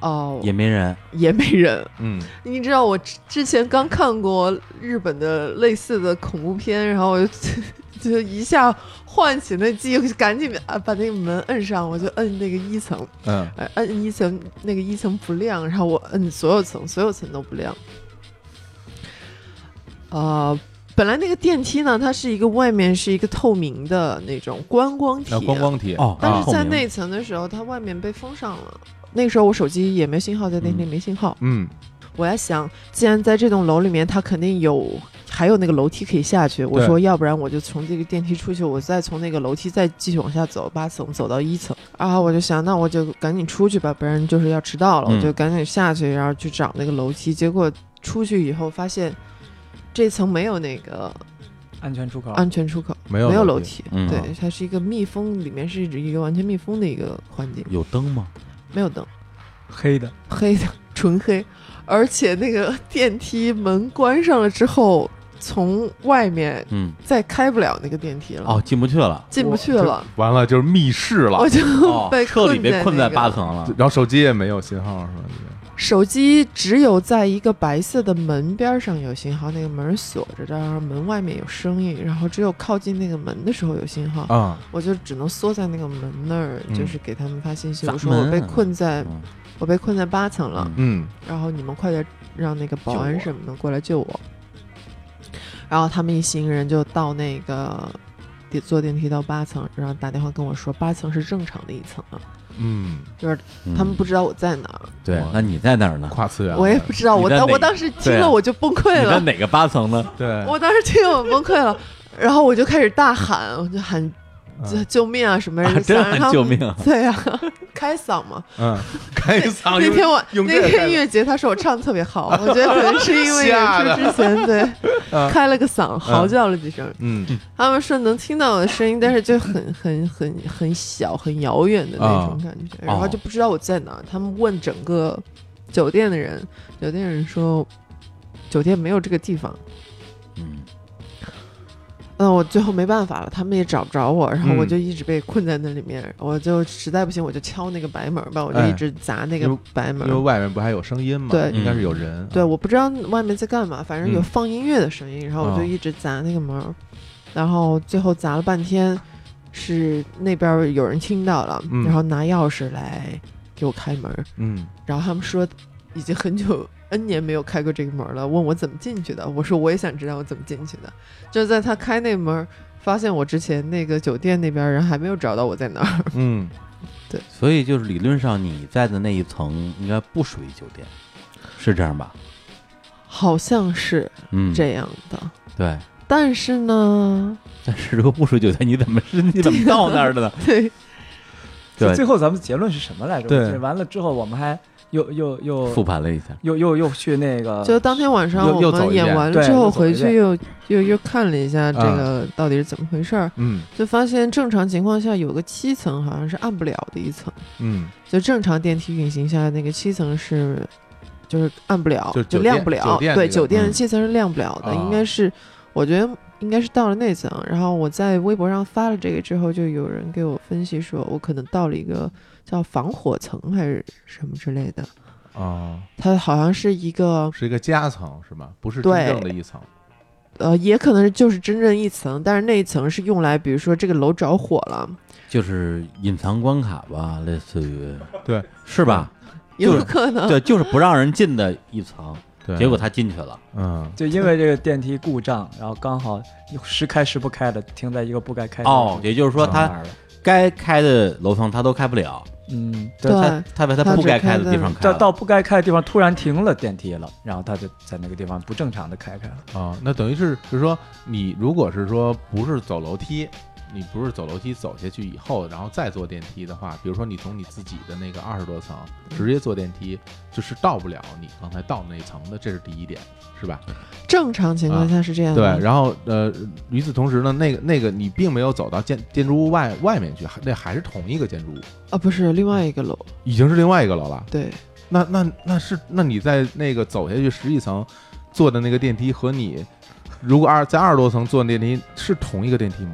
哦、也没人，也没人。嗯 你知道我之之前刚看过日本的类似的恐怖片，然后我就就一下唤起那记忆，赶紧啊把那个门摁上，我就摁那个一层，嗯呃摁一层那个一层不亮，然后我摁所有层，所有层都不亮。呃，本来那个电梯呢，它是一个外面是一个透明的那种观光体，观光体哦但是在那层的时候，它外面被封上了。那个时候我手机也没信号，在电梯里没信号。嗯我在想，既然在这栋楼里面，它肯定有还有那个楼梯可以下去。我说，要不然我就从这个电梯出去，我再从那个楼梯再继续往下走，八层走到一层。然后我就想，那我就赶紧出去吧，不然就是要迟到了。嗯我就赶紧下去，然后去找那个楼梯。结果出去以后发现，这层没有那个安全出口，安全出口，没有没有楼梯。嗯对，它是一个密封，里面是一个完全密封的一个环境，有灯吗？没有灯。黑的，黑的，纯黑，而且那个电梯门关上了之后，从外面嗯，再开不了那个电梯了，哦，进不去了，进不去了，完了就是密室了我，就哦被彻底被困在在那个八层了。然后手机也没有信号是吧？手机只有在一个白色的门边上有信号，那个门锁着的，然后门外面有声音，然后只有靠近那个门的时候有信号，啊，我就只能缩在那个门那儿，嗯。就是给他们发信息，砸我说我被困在嗯。我被困在八层了，嗯。然后你们快点让那个保安什么的过来救我。然后他们一行人就到那个坐电梯到八层，然后打电话跟我说八层是正常的一层了，嗯，就是嗯他们不知道我在哪儿，对那你在哪儿呢？跨次元，我也不知道，我当我当时听了我就崩溃了，你在哪个八层呢？对，我当时听了我崩溃了，然后我就开始大喊，我就喊救命啊什么啊的，真喊想让他们救命啊。对呀、开嗓嘛。嗯，开嗓那天我那天音乐节他说我唱的特别好，我觉得可能是因为演出之前对嗯。开了个嗓，嚎叫了几声。嗯。他们说能听到我的声音，但是就很很很很小、很遥远的那种感觉，然后就不知道我在哪。他们问整个酒店的人，酒店人说酒店没有这个地方。嗯，嗯，我最后没办法了，他们也找不着我，然后我嗯就一直被困在那里面，我就实在不行我就敲那个白门吧，我就哎一直砸那个白门。因为外面不还有声音吗？对应该是有人。对，我不知道外面在干嘛，反正有嗯放音乐的声音，然后我就哦一直砸那个门儿，然后最后砸了半天，是那边有人听到了，嗯然后拿钥匙来给我开门，嗯然后他们说已经很久 N 年没有开过这个门了，问我怎么进去的，我说我也想知道我怎么进去的，就在他开那门，发现我之前那个酒店那边人还没有找到我在哪儿，嗯 对所以就是理论上你在的那一层应该不属于酒店，是这样吧？好像是嗯，这样的，对。但是呢，但是如果不属于酒店，你怎么是你怎么到那儿的呢？对，对最后咱们结论是什么来着？对完了之后，我们还又又又复盘了一下，又又又去那个，就当天晚上我们演完了之后回去又又又看了一下这个到底是怎么回事儿，嗯就发现正常情况下有个七层好像是按不了的一层，嗯就正常电梯运行下来那个七层是就是按不了，就亮不了对，酒店的嗯七层是亮不了的，啊应该是我觉得应该是到了那层，然后我在微博上发了这个之后，就有人给我分析说我可能到了一个叫防火层还是什么之类的，啊，它好像是一个是一个夹层是吧？不是真正的一层。呃，也可能是就是真正一层，但是那一层是用来，比如说这个楼着火了，就是隐藏关卡吧，类似于。对，是吧？有就是可能。对，就是不让人进的一层，对，结果他进去了。嗯。就因为这个电梯故障，然后刚好时开时不开的停在一个不该开的哦，也就是说他该开的楼层他都开不了，嗯，对他他在他不该开的地方开。到到不该开的地方突然停了电梯了，然后他就在那个地方不正常的开开了。啊，那等于是就是说，你如果是说不是走楼梯，你不是走楼梯走下去以后，然后再坐电梯的话，比如说你从你自己的那个二十多层直接坐电梯，就是到不了你刚才到的那层的，这是第一点，是吧？正常情况下是这样对。，然后呃，与此同时呢，那个那个你并没有走到建建筑物外外面去，还那还是同一个建筑物，啊，不是另外一个楼，已经是另外一个楼了。对，那那那是那你在那个走下去十几层坐的那个电梯和你如果二在二十多层坐的电梯是同一个电梯吗？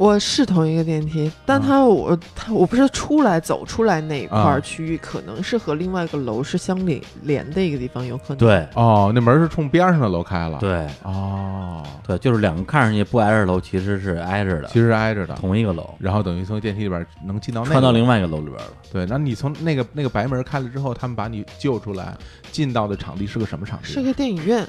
我是同一个电梯，但啊它我它我不是出来走出来那一块区域，可能是和另外一个楼是相连连的一个地方，有可能。对哦，那门是冲边上的楼开了。，对哦，对，就是两个看上去不挨着楼，其实是挨着的，其实是挨着的。同一个楼，然后等于从电梯里边能进到那个穿到另外一个楼里边了。对，那你从那个那个白门开了之后，他们把你救出来，进到的场地是个什么场地？是个电影院，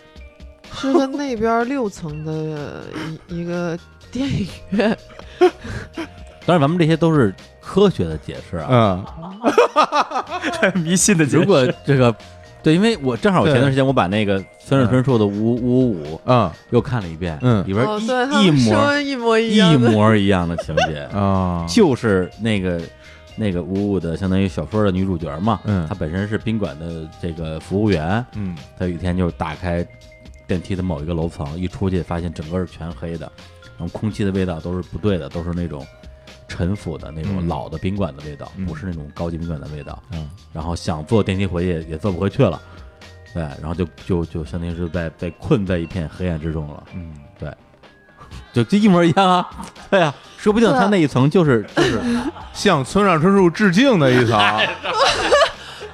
是个那边六层的一一个电影院。当然，咱们这些都是科学的解释啊。嗯。迷信的解释。如果这个，对，因为我正好我前段时间我把那个村上春树的《五五五》嗯。又看了一遍，嗯。哦，里边一对，他们一模说一模一一样的。模一样的情节，啊，就是那个那个五五的相当于小说的女主角嘛，嗯。她本身是宾馆的这个服务员，嗯。她有一天就打开电梯的某一个楼层，一出去发现整个是全黑的，然后空气的味道都是不对的，都是那种陈腐的那种嗯。老的宾馆的味道，嗯。不是那种高级宾馆的味道。嗯。然后想坐电梯回去也坐不回去了，对，然后就就就相当于是在被困在一片黑暗之中了，嗯，就就一模一样啊，对啊，说不定他那一层就是就是向村上春树致敬的一层，是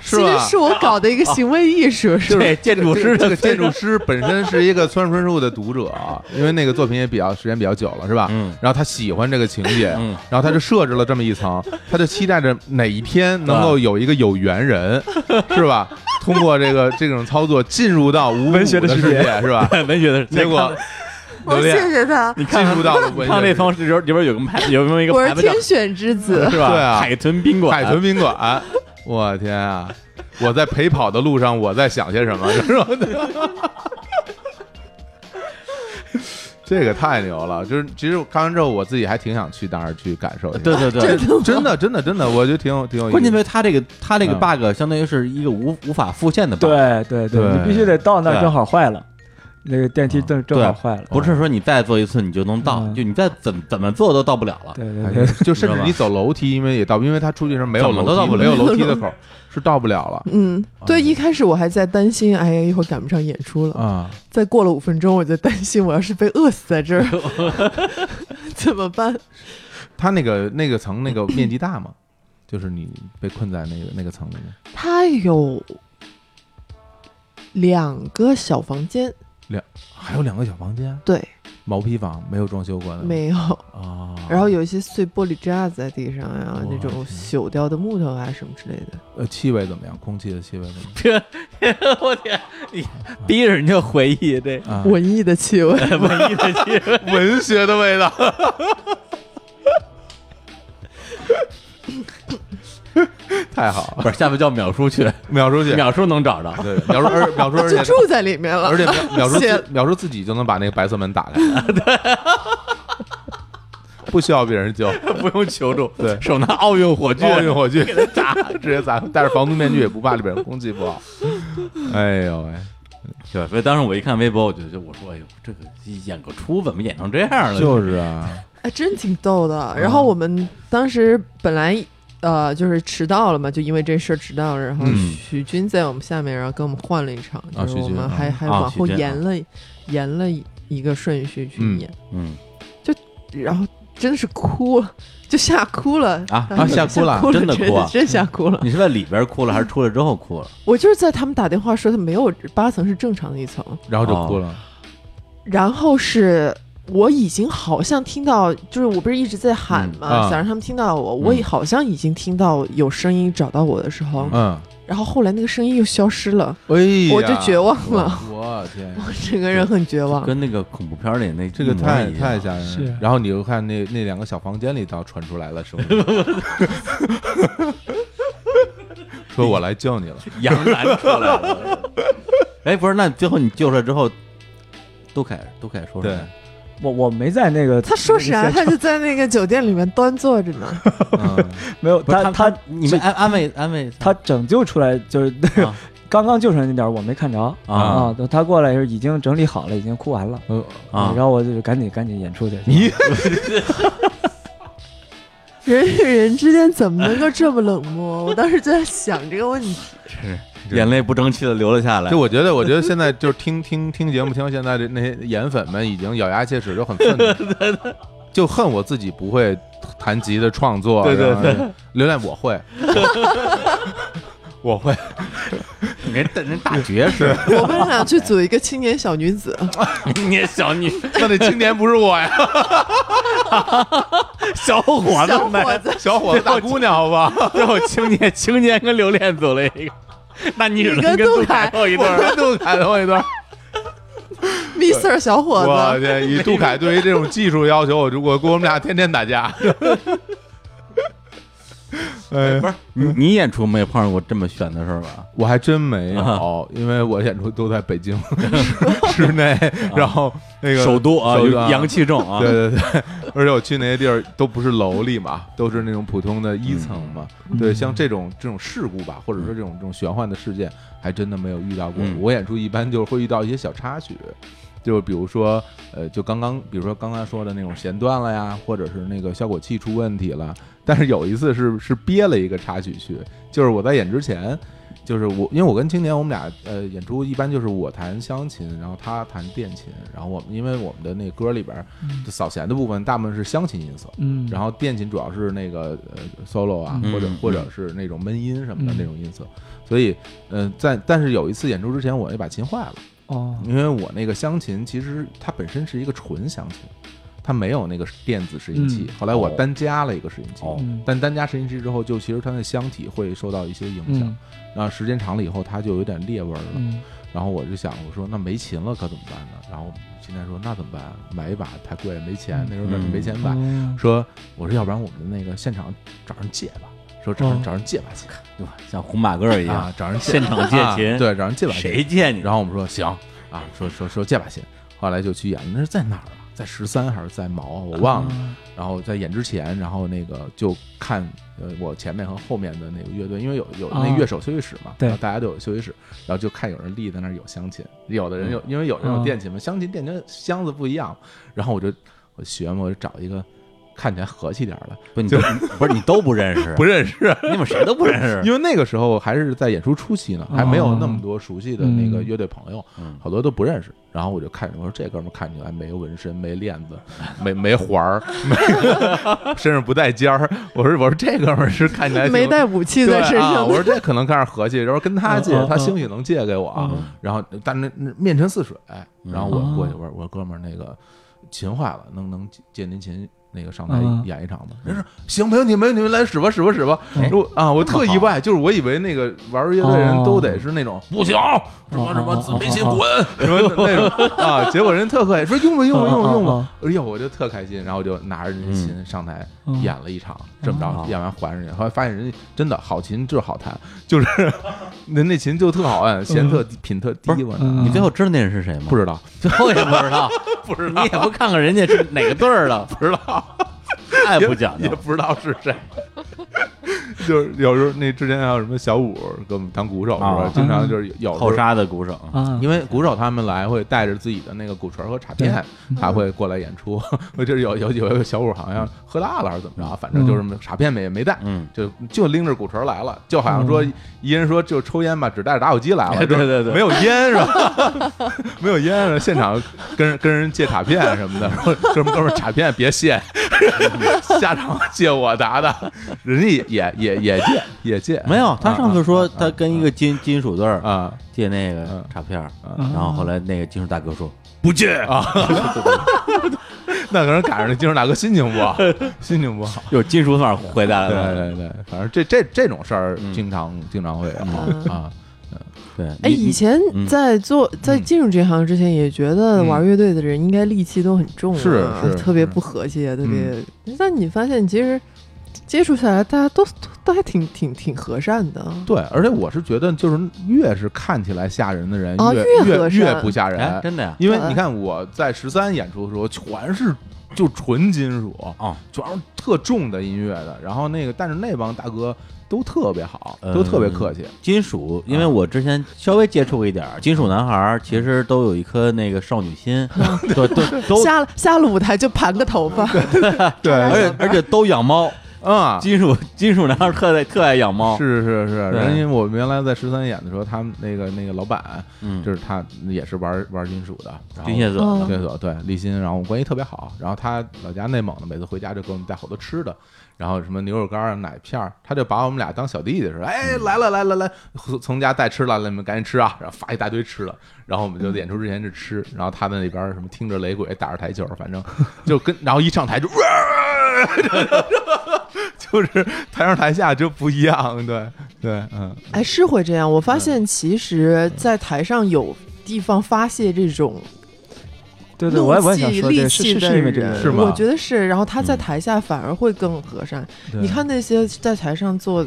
其实？是我搞的一个 行为艺术，是吧？对建筑师这个建筑师本身是一个村上春树的读者，因为那个作品也比较时间比较久了，是吧？嗯然后他喜欢这个情节，嗯然后他就设置了这么一层，他就期待着哪一天能够有一个有缘人，是吧？通过这个这种操作进入到无文学的的世界界，是吧？文学的，结果我谢谢他，你看进入到了文学看那方里边里边有个牌，有没有一个我是天选之子。是吧？对啊海豚宾馆，海豚宾馆，我天啊！我在陪跑的路上，我在想些什么？是吧？这个太牛了！就是其实看完之后，我自己还挺想去那儿去感受一下。对对对，真的真的真的，我觉得挺有挺有意思。关键是他这个他这个嗯 bug 相当于是一个无无法复现的 bug，对对对你必须得到那儿正好坏了，那个电梯正正好坏了。不是说你再坐一次你就能到，嗯就你再怎怎么做都到不了了。对哎对对，就甚至你走楼梯，因为也到，因为他出去时候没有楼梯，到不了没有楼梯的 口，是到不了了嗯，对，一开始我还在担心，哎呀，一会儿赶不上演出了。啊！再过了五分钟，我就担心我要是被饿死在这儿，怎么办？他那个那个层那个面积大吗？就是你被困在那个那个层里面，它有两个小房间，还有两个小房间，对，毛坯房没有装修过的，没有。啊。然后有一些碎玻璃渣子在地上呀，哇那种朽掉的木头啊什么之类的。呃，气味怎么样？空气的气味怎么 我天，你逼着人家回忆这？啊，文艺的气味，文艺的气味。文学的味道。太好了，不是，下面叫淼叔去，秒叔去，淼叔能找着。对，秒叔，而秒叔，而且就住在里面了。而且秒秒叔写自秒叔自己就能把那个白色门打开，对 不需要别人救。不用求助，对手拿奥运火炬，奥运火炬给他砸，直接砸，戴着防毒面具也不怕里边空气不好。哎呦喂，对，所以当时我一看微博，我就就我说，哎呦，这个演个出怎么演成这样了？就是啊，哎，真挺逗的。然后我们当时本来呃就是迟到了嘛，就因为这事儿迟到了。然后嗯许军在我们下面，然后跟我们换了一场，就是我们还啊还往后延了延了一个顺序去嗯演，嗯，然后真的是哭了，就吓哭了啊 吓哭了哭真的哭啊真吓哭了。你是在里边哭了，还是出来之后哭了？我就是在他们打电话说他没有八层是正常的一层，然后就哭了。然后是我已经好像听到，就是我不是一直在喊嘛，嗯啊想让他们听到我，我也好像已经听到有声音找到我的时候，嗯，然后后来那个声音又消失了，哎，我就绝望了，我天，我整个人很绝望。跟那个恐怖片里那这个太太吓人了。然后你又看那那两个小房间里头传出来了声音，说我来救你了。杨澜出来了。哎，不是，那最后你救出来之后，杜凯，杜凯说什么对？我我没在那个他说啥？他就在那个酒店里面端坐着呢。嗯，没有他他你们安安慰安慰他拯救出来就是 刚刚救出来那点儿我没看着啊啊，等他过来时候已经整理好了，已经哭完了然后我就赶紧赶紧演出去。你 人与人之间怎么能够这么冷漠？我当时就在想这个问题。眼泪不争气的流了下来。就。我觉得，我觉得现在就是听听听节目，听到现在的那些颜粉们已经咬牙切齿，就很愤怒，就恨我自己不会弹吉的创作。对对然后刘恋我会，我会，人人大爵士，我们俩去组一个青年小女子，青年小女那那青年不是我呀，小伙子小们，伙子，小伙子大姑娘，好吧？最后青年青年跟刘恋组了一个，那你只能跟跟杜杜凯凯后一对儿。我跟杜凯头一段，Mr 小伙子，我天！以杜凯对于这种技术要求，我如果跟我们俩天天打架，哎不，是你你演出没碰上过这么悬的事儿吧？我还真没有，啊因为我演出都在北京 室内，然后那个首都啊，阳气重啊。对对对，而且我去那些地儿都不是楼里嘛，都是那种普通的一层嘛。对，像这种这种事故吧，或者说这种这种玄幻的事件，还真的没有遇到过。嗯我演出一般就是会遇到一些小插曲，就比如说呃，就刚刚比如说刚刚说的那种弦断了呀，或者是那个效果器出问题了。但是有一次是是憋了一个插曲去，就是我在演之前。就是我，因为我跟青年我们俩呃演出一般就是我弹湘琴，然后他弹电琴，然后我们因为我们的那歌里边儿就扫弦的部分大部分是湘琴音色，嗯，然后电琴主要是那个呃 solo 啊，嗯或者嗯或者是那种闷音什么的嗯那种音色，所以呃在但是有一次演出之前我那把琴坏了，哦，因为我那个湘琴其实它本身是一个纯湘琴，它没有那个电子拾音器嗯，后来我哦单加了一个拾音器，但单加拾音器之后，就其实它的箱体会受到一些影响，嗯。然后时间长了以后它就有点裂味儿了，嗯。然后我就想我说那没琴了可怎么办呢？然后今天说那怎么办？买一把太贵没钱，那时候嗯没钱买。哦。说我说要不然我们那个现场找人借吧，说找人哦找人借把琴对吧？像红马个儿一样啊，，找人现场借啊琴，对，找人借把琴。谁借你？然后我们说行啊，说说说借把琴，后来就去演，那是在哪儿啊？在十三还是在毛啊？我忘了。然后在演之前，然后那个就看呃我前面和后面的那个乐队，因为有有那啊乐手休息室嘛，对大家都有休息室，然后就看有人立在那儿有湘琴，有的人有，因为有人有啊电琴嘛，湘琴电琴箱子不一样，然后我就我学嘛，我就找一个看起来和气点儿的，不，你都 不是你都不认识，不认识，你们谁都不认识。因为那个时候还是在演出初期呢，还没有那么多熟悉的那个乐队朋友，嗯。好多都不认识。然后我就看着我说这哥们儿看起来没纹身、没链子、没没环儿、没身上不带尖儿。我说我说这哥们儿是看起来没带武器对在身啊。上。的，我说这可能看着和气，然后跟他借他兴许能借给我然后但那那面沉似水，然后我过去我说我说哥们儿那个琴坏了，能能借借您琴那个上台嗯。演一场吧？人说行，没问题，没问题，来使吧，使吧，使吧。哎我啊，我特意外，就是我以为那个玩乐队的人都得是那种不行，什么什么哦没琴滚，什么那种 啊。结果人特客气，说用吧用吧用吧用吧。哦。哎呦，我就特开心，然后我就拿着那琴上台嗯。演了一场，这么哦。着演完还人家，后来发现人家真的好琴就是好弹，就是那那琴就特好按，弦特品特低，我操嗯。你最后知道那人是谁吗？不知道。最 后也不知道，不知道，你也不看看人家是哪个队儿的，不知道。好。太不讲究。也不知道是谁。就是有时候那之前还有什么小五给我们当鼓手是吧啊？经常就是有后沙的鼓手，啊，因为鼓手他们来会带着自己的那个鼓槌和镲片，他会过来演出。我就是有有有一个小五好像喝大了还是怎么着，反正就是镲片没没带，嗯，就就拎着鼓槌来了，就好像说一人说就抽烟吧，只带着打火机来了，对对对对没有烟是吧？没有烟，现场跟人跟人借卡片什么的，说哥们儿哥们儿镲片别谢，下场借我答的，人家也也也也借 也借，没有。他上次说啊他跟一个金金属队儿啊。借那个嗯插片儿，嗯然后后来那个金属大哥说不借。啊，那可能赶上那金属大哥心情不好，心情不好。有金属范儿回来对了。对对，反正这这这种事儿嗯。经常经常会啊，对，哎，以前嗯。在做在进入这行之前，也觉得嗯。玩乐队的人应该戾气都很重啊，是是特别不和谐，特别。但你发现其实接触下来，大家都都都还挺挺挺和善的。对，而且我是觉得，就是越是看起来吓人的人，哦越越越不吓哎，人，真的呀？因为你看我在十三演出的时候，全是就纯金属，哦，全是特重的音乐的，然后那个但是那帮大哥都特别好，嗯。都特别客气，金属，因为我之前稍微接触过一点儿，金属男孩其实都有一颗那个少女心，对。对都，下了下了舞台就盘个头发，对而且而且都养猫，啊，金属金属男孩特爱特爱养猫，是是是，对。人因为我们原来在十三演的时候，他们那个那个老板，嗯，就是他也是玩玩金属的，然后军械哦者对立新，然后我们关系特别好。然后他老家内蒙的，每次回家就给我们带好多吃的，然后什么牛肉干啊、奶片儿，他就把我们俩当小弟弟似的。哎，来了来了来，从从家带吃来了，你们赶紧吃啊！然后发一大堆吃的，然后我们就演出之前就吃，然后他在那边什么听着雷鬼，打着台球，反正 就跟，然后一上台就。就是台上台下就不一样，对对，嗯，哎，是会这样。我发现其实，在台上有地方发泄这种对对，我也我也想怒气说这气的是是是因为这个人是吗我觉得是。然后他在嗯。台下反而会更和善。对。你看那些在台上做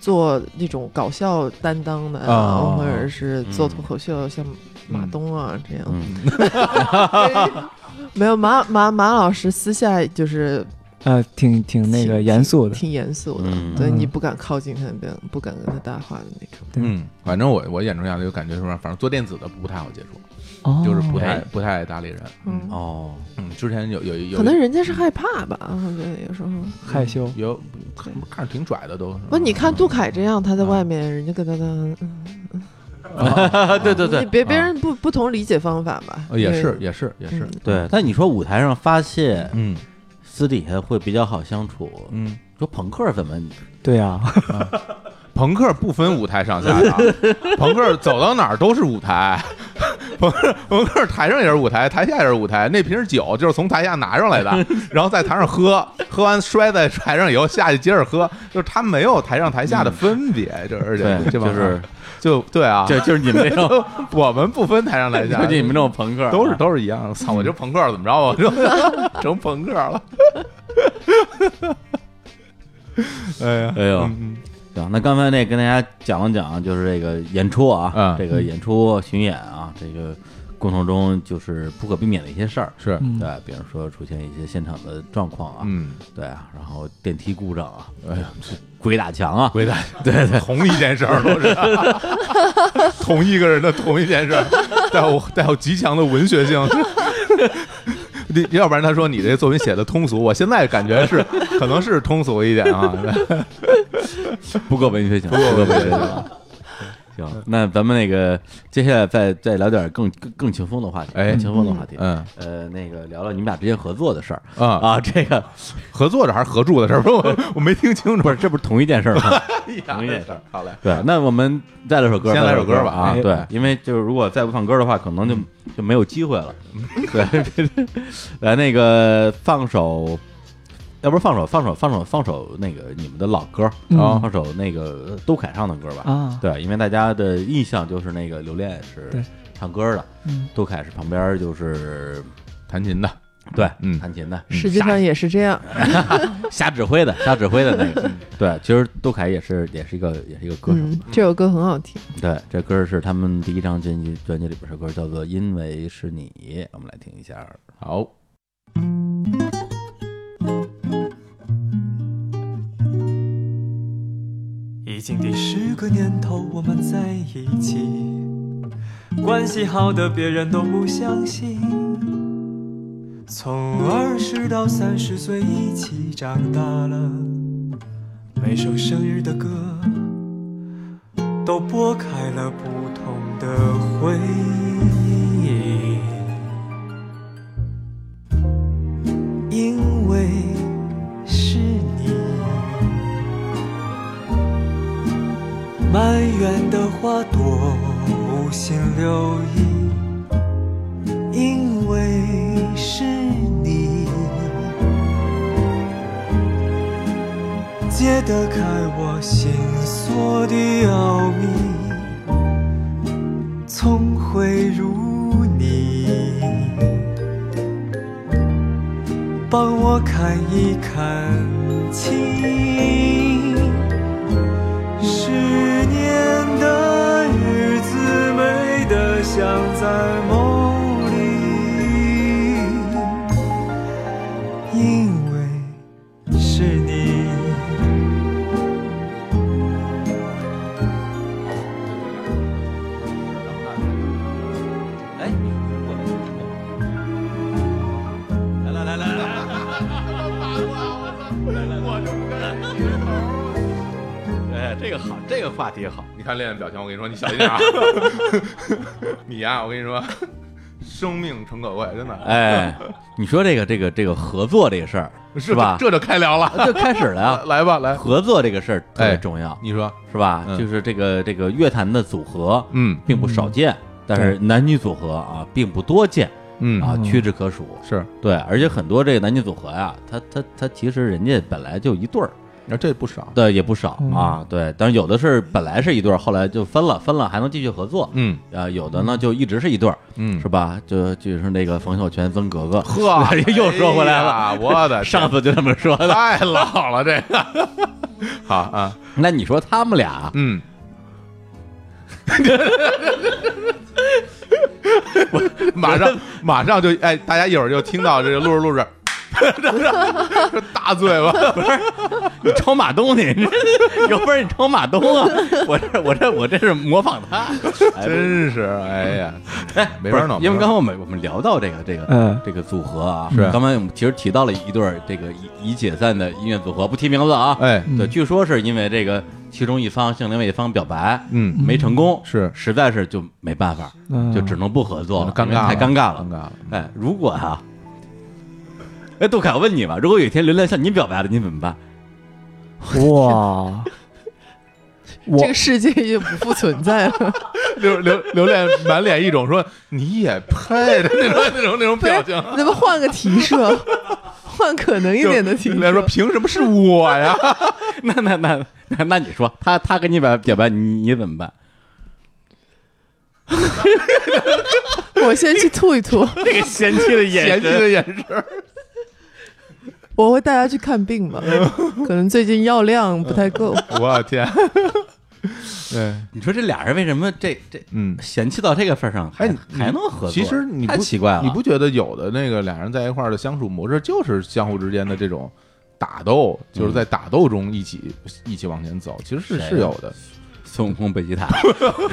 做那种搞笑担当的，啊或者是做嗯脱口秀，像马东啊这样。嗯，没有马马马老师私下就是呃，挺挺那个严肃的，挺严肃的，嗯。对嗯。你不敢靠近他，不敢不敢跟他搭话的那种。嗯，反正我我演出下来就感觉说，反正做电子的不太好接触，哦就是不太哎不太爱搭理人。嗯，哦，嗯，之前有有有可能人家是害怕吧，我觉得有时候。害羞。有看看着挺拽的都是。不，你看杜凯这样，他在啊外面，人家跟他的，嗯 对对对你，别别人不不同理解方法吧，呃也是也是也是嗯，对。但你说舞台上发泄，嗯私底下会比较好相处。嗯，说朋克怎么？对呀、朋克不分舞台上下的啊，朋克走到哪儿都是舞台，朋克朋克台上也是舞台，台下也是舞台。那瓶酒就是从台下拿上来的，然后在台上喝，喝完摔在台上以后下去接着喝，就是他没有台上台下的分别，这而且对，这是就对啊，就就是你们这种，我们不分台上台下就，你们这种朋克啊，都是都是一样的。操，我就朋克怎么着？我就 成朋克了。哎呀，哎呦嗯行，那刚才那跟大家讲了讲，就是这个演出啊，嗯这个演出巡演啊，这个过程中就是不可避免的一些事儿，是，嗯对，比如说出现一些现场的状况啊，嗯，对啊，然后电梯故障啊，哎呀，鬼打墙啊，鬼打对对，同一件事儿都是 同一个人的同一件事儿，带有带有极强的文学性。你要不然他说你这作品写的通俗，我现在感觉是可能是通俗一点啊。不够文学性，不够文学性。行，那咱们那个接下来再再聊点更更更轻松的话题，哎更轻松的话题，嗯呃，那个聊聊你们俩之间合作的事儿啊啊，这个合作的还是合住的事儿？不 是我我没听清楚。不是，这不是同一件事儿吗？同一件事儿。好嘞，对，那我们再来首歌，先来首歌吧啊！哎对，因为就是如果再不放歌的话，可能就就没有机会了。对，来那个放首，要不放首放首放首放首那个你们的老歌嗯啊，放首那个都凯唱的歌吧。啊，对，因为大家的印象就是那个刘恋是唱歌的，嗯杜凯是旁边就是弹琴的，对，嗯弹琴的，实际上也是这样。瞎 指挥的，瞎指挥的那个。对，其实杜凯也是也是一个也是一个歌手。嗯，这首歌很好听。对，这歌是他们第一张专辑专辑里边的歌，叫做《因为是你》，我们来听一下。好，经第十个年头，我们在一起，关系好的别人都不相信。从二十到三十岁一起长大了，每首生日的歌都拨开了不同的回忆，因满园的花朵无心留意，因为是你解得开我心锁的奥秘，从会如你，帮我看一看清。十年的日子，美得像在梦里，因为是你。个好，这个话题好。你看练练表情，我跟你说，你小心点啊！你呀、我跟你说，生命诚可贵，真的，哎，你说这个这个这个合作这个事儿是吧？这就开聊了，就开始了呀。来吧，来，合作这个事儿特哎别重要，你说，是吧？嗯就是这个这个乐坛的组合嗯并不少见，但是男女组合啊并不多见嗯啊，嗯屈指可数。是，对，而且很多这个男女组合呀，他他他其实人家本来就一对儿，那这不少，对，也不少嗯啊。对，但是有的是本来是一对儿，后来就分了，分了还能继续合作。嗯啊，有的呢就一直是一对儿，嗯是吧？就就是那个冯小泉、曾格格，呵又说回来了，哎我的 上次就这么说的。太老了，这个，好啊，那你说他们俩，嗯，马上马上就哎，大家一会儿就听到这个录着录着，大嘴巴，你抄马东你，有本事你抄马东啊！我这我这我这是模仿他，哎 真是哎呀，哎，没法弄因为刚刚我们我们聊到这个这个嗯。这个组合啊，是。刚才我们其实提到了一对儿这个已已解散的音乐组合，不提名字啊，哎，对，据说是因为这个其中一方向另外一方表白，嗯，没成功，是。实在是就没办法，嗯。就只能不合作了，尴尬太尴尬了。尴。尬了。哎，如果哈、哎，杜凯，我问你吧，如果有一天刘亮向你表白了，你怎么办？哇，我 这个世界已经不复存在了。刘刘刘恋满脸一种说你也配的那种那种那种表情，，咱们换个提设，换可能一点的题来说。凭什么是我呀？那那那那那你说，他他跟你表表白，你你怎么办？我先去吐一吐，那个嫌弃的眼嫌弃的眼神，我会带他去看病吧，可能最近药量不太够。我天，对，你说这俩人为什么这这嗯。嫌弃到这个份儿上，还、哎还能合作？其实你太不奇怪了，你不觉得有的那个俩人在一块儿的相处模式，就是相互之间的这种打斗，就是在打斗中一起一起往前走，其实是是有的。孙悟空背吉塔？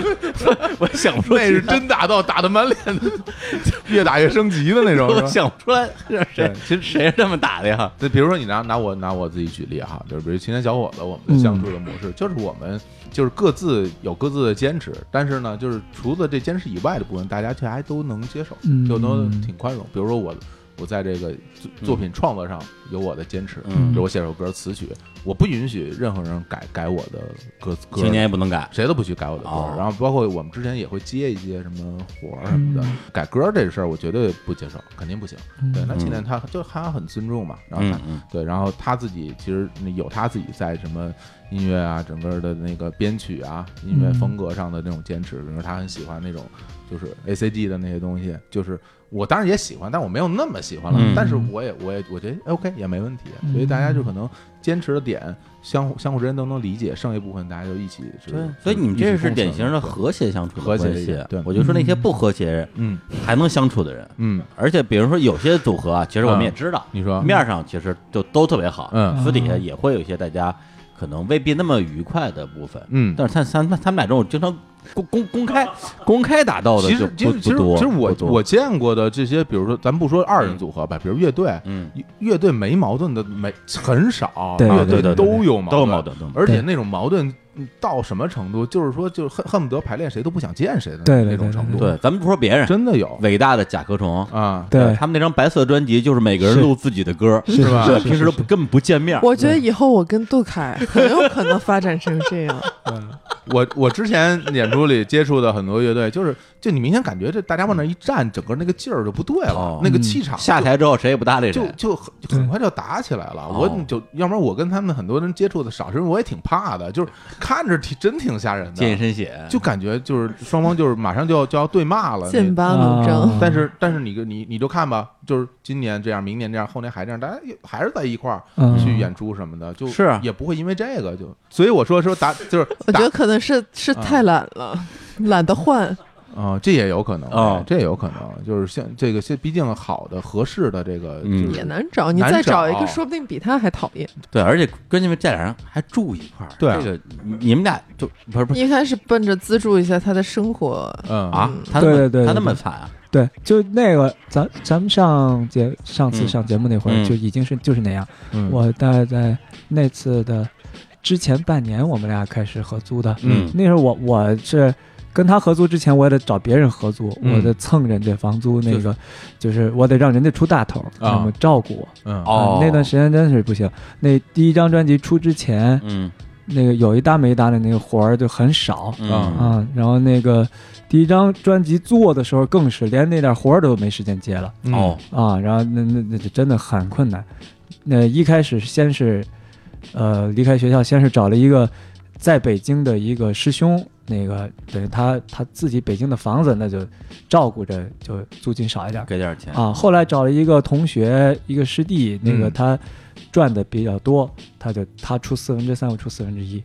我想不出那是真打到，打的满脸的，越打越升级的那种。我想不出来是谁，其实谁是这么打的呀？对，比如说你拿拿我拿我自己举例哈，就是比如青年小伙子，我们的相处的模式、就是我们就是各自有各自的坚持，但是呢，就是除了这坚持以外的部分，大家却还都能接受，嗯就都挺宽容。比如说我我在这个作作品创作上有我的坚持，嗯。比如我写首歌词曲，我不允许任何人改改我的歌歌，青年也不能改，谁都不许改我的歌，哦。然后包括我们之前也会接一些什么活儿什么的，嗯。改歌这事儿我绝对不接受，肯定不行。对，那嗯。青年他就他很尊重嘛，然后他、嗯嗯。对，然后他自己其实有他自己在什么音乐啊，整个的那个编曲啊，音乐嗯。风格上的那种坚持，比如说他很喜欢那种就是 A C G 的那些东西，就是我当然也喜欢，但我没有那么喜欢了，嗯。但是我也我也我觉得 OK 也没问题，所以大家就可能坚持的点相互相互之间都能理解，剩下一部分大家就一起是对，所以你们这是典型的和和谐相处的和谐。对。我就说那些不和谐嗯。还能相处的人，嗯，而且比如说有些组合啊，其实我们也知道，你说。面儿上其实就都特别好，嗯。私底下也会有一些大家可能未必那么愉快的部分，嗯。但是他他他们俩这种经常公公公开公开打斗的其实其实其实其实我我见过的这些，比如说咱不说二人组合吧，比如乐队，嗯乐队没矛盾的没很少，乐队都有矛盾，都有矛盾而且那种矛盾到什么程度，就是说就恨恨不得排练谁都不想见谁的那种程度，对，咱们不说别人，真的有。伟大的甲壳虫。啊，对。他们那张白色专辑就是每个人录自己的歌，是吧？对，平时都不根本不见面。我觉得以后我跟杜凯很有可能发展成这样。我我之前演出里接触的很多乐队，就是就你明显感觉这大家往那一站，整个那个劲儿就不对了哦，那个气场下台之后谁也不搭理就谁，就很很快就打起来了。哦我就要不然我跟他们很多人接触的少，是因为我也挺怕的，就是看着挺真挺吓人的，见一身血，就感觉就是双方就是马上就要就要对骂了。剑拔弩啊张，但是但是你你你就看吧，就是今年这样，明年这样，后年还这样，大家还是在一块儿嗯。去演出什么的，就是。啊也不会因为这个就。所以我说说打就是打我觉得可能是是啊太懒了，懒得换。啊，这也有可能哦哎这也有可能，就是像这个，现毕竟好的合适的这个嗯。就是也难找，你再找一个，说不定比他还讨厌。对，而且跟你们这俩人还住一块儿，对啊。这个你你们俩就不是不是。一开始奔着资助一下他的生活，嗯。啊，他那么对对对他那么惨啊，对，就那个咱咱们上节上次嗯。上节目那会儿嗯。就已经是就是那样。嗯。我大概在那次的之前半年，我们俩开始合租的。嗯。那时候我我是跟他合租之前，我也得找别人合租，嗯。我得蹭人家房租，那个就是。我得让人家出大头，那么照顾我。嗯。哦。啊那段时间真是不行。那第一张专辑出之前，嗯。那个有一搭没一搭的那个活儿就很少。嗯。啊，然后那个第一张专辑做的时候更是连那点活儿都没时间接了。嗯。哦。啊，然后那那那就真的很困难。那一开始先是，呃，离开学校，先是找了一个在北京的一个师兄，那个等于他他自己北京的房子，那就照顾着，就租金少一点儿给点钱啊。后来找了一个同学，一个师弟，那个嗯他赚的比较多，他就他出四分之三，我出四分之一。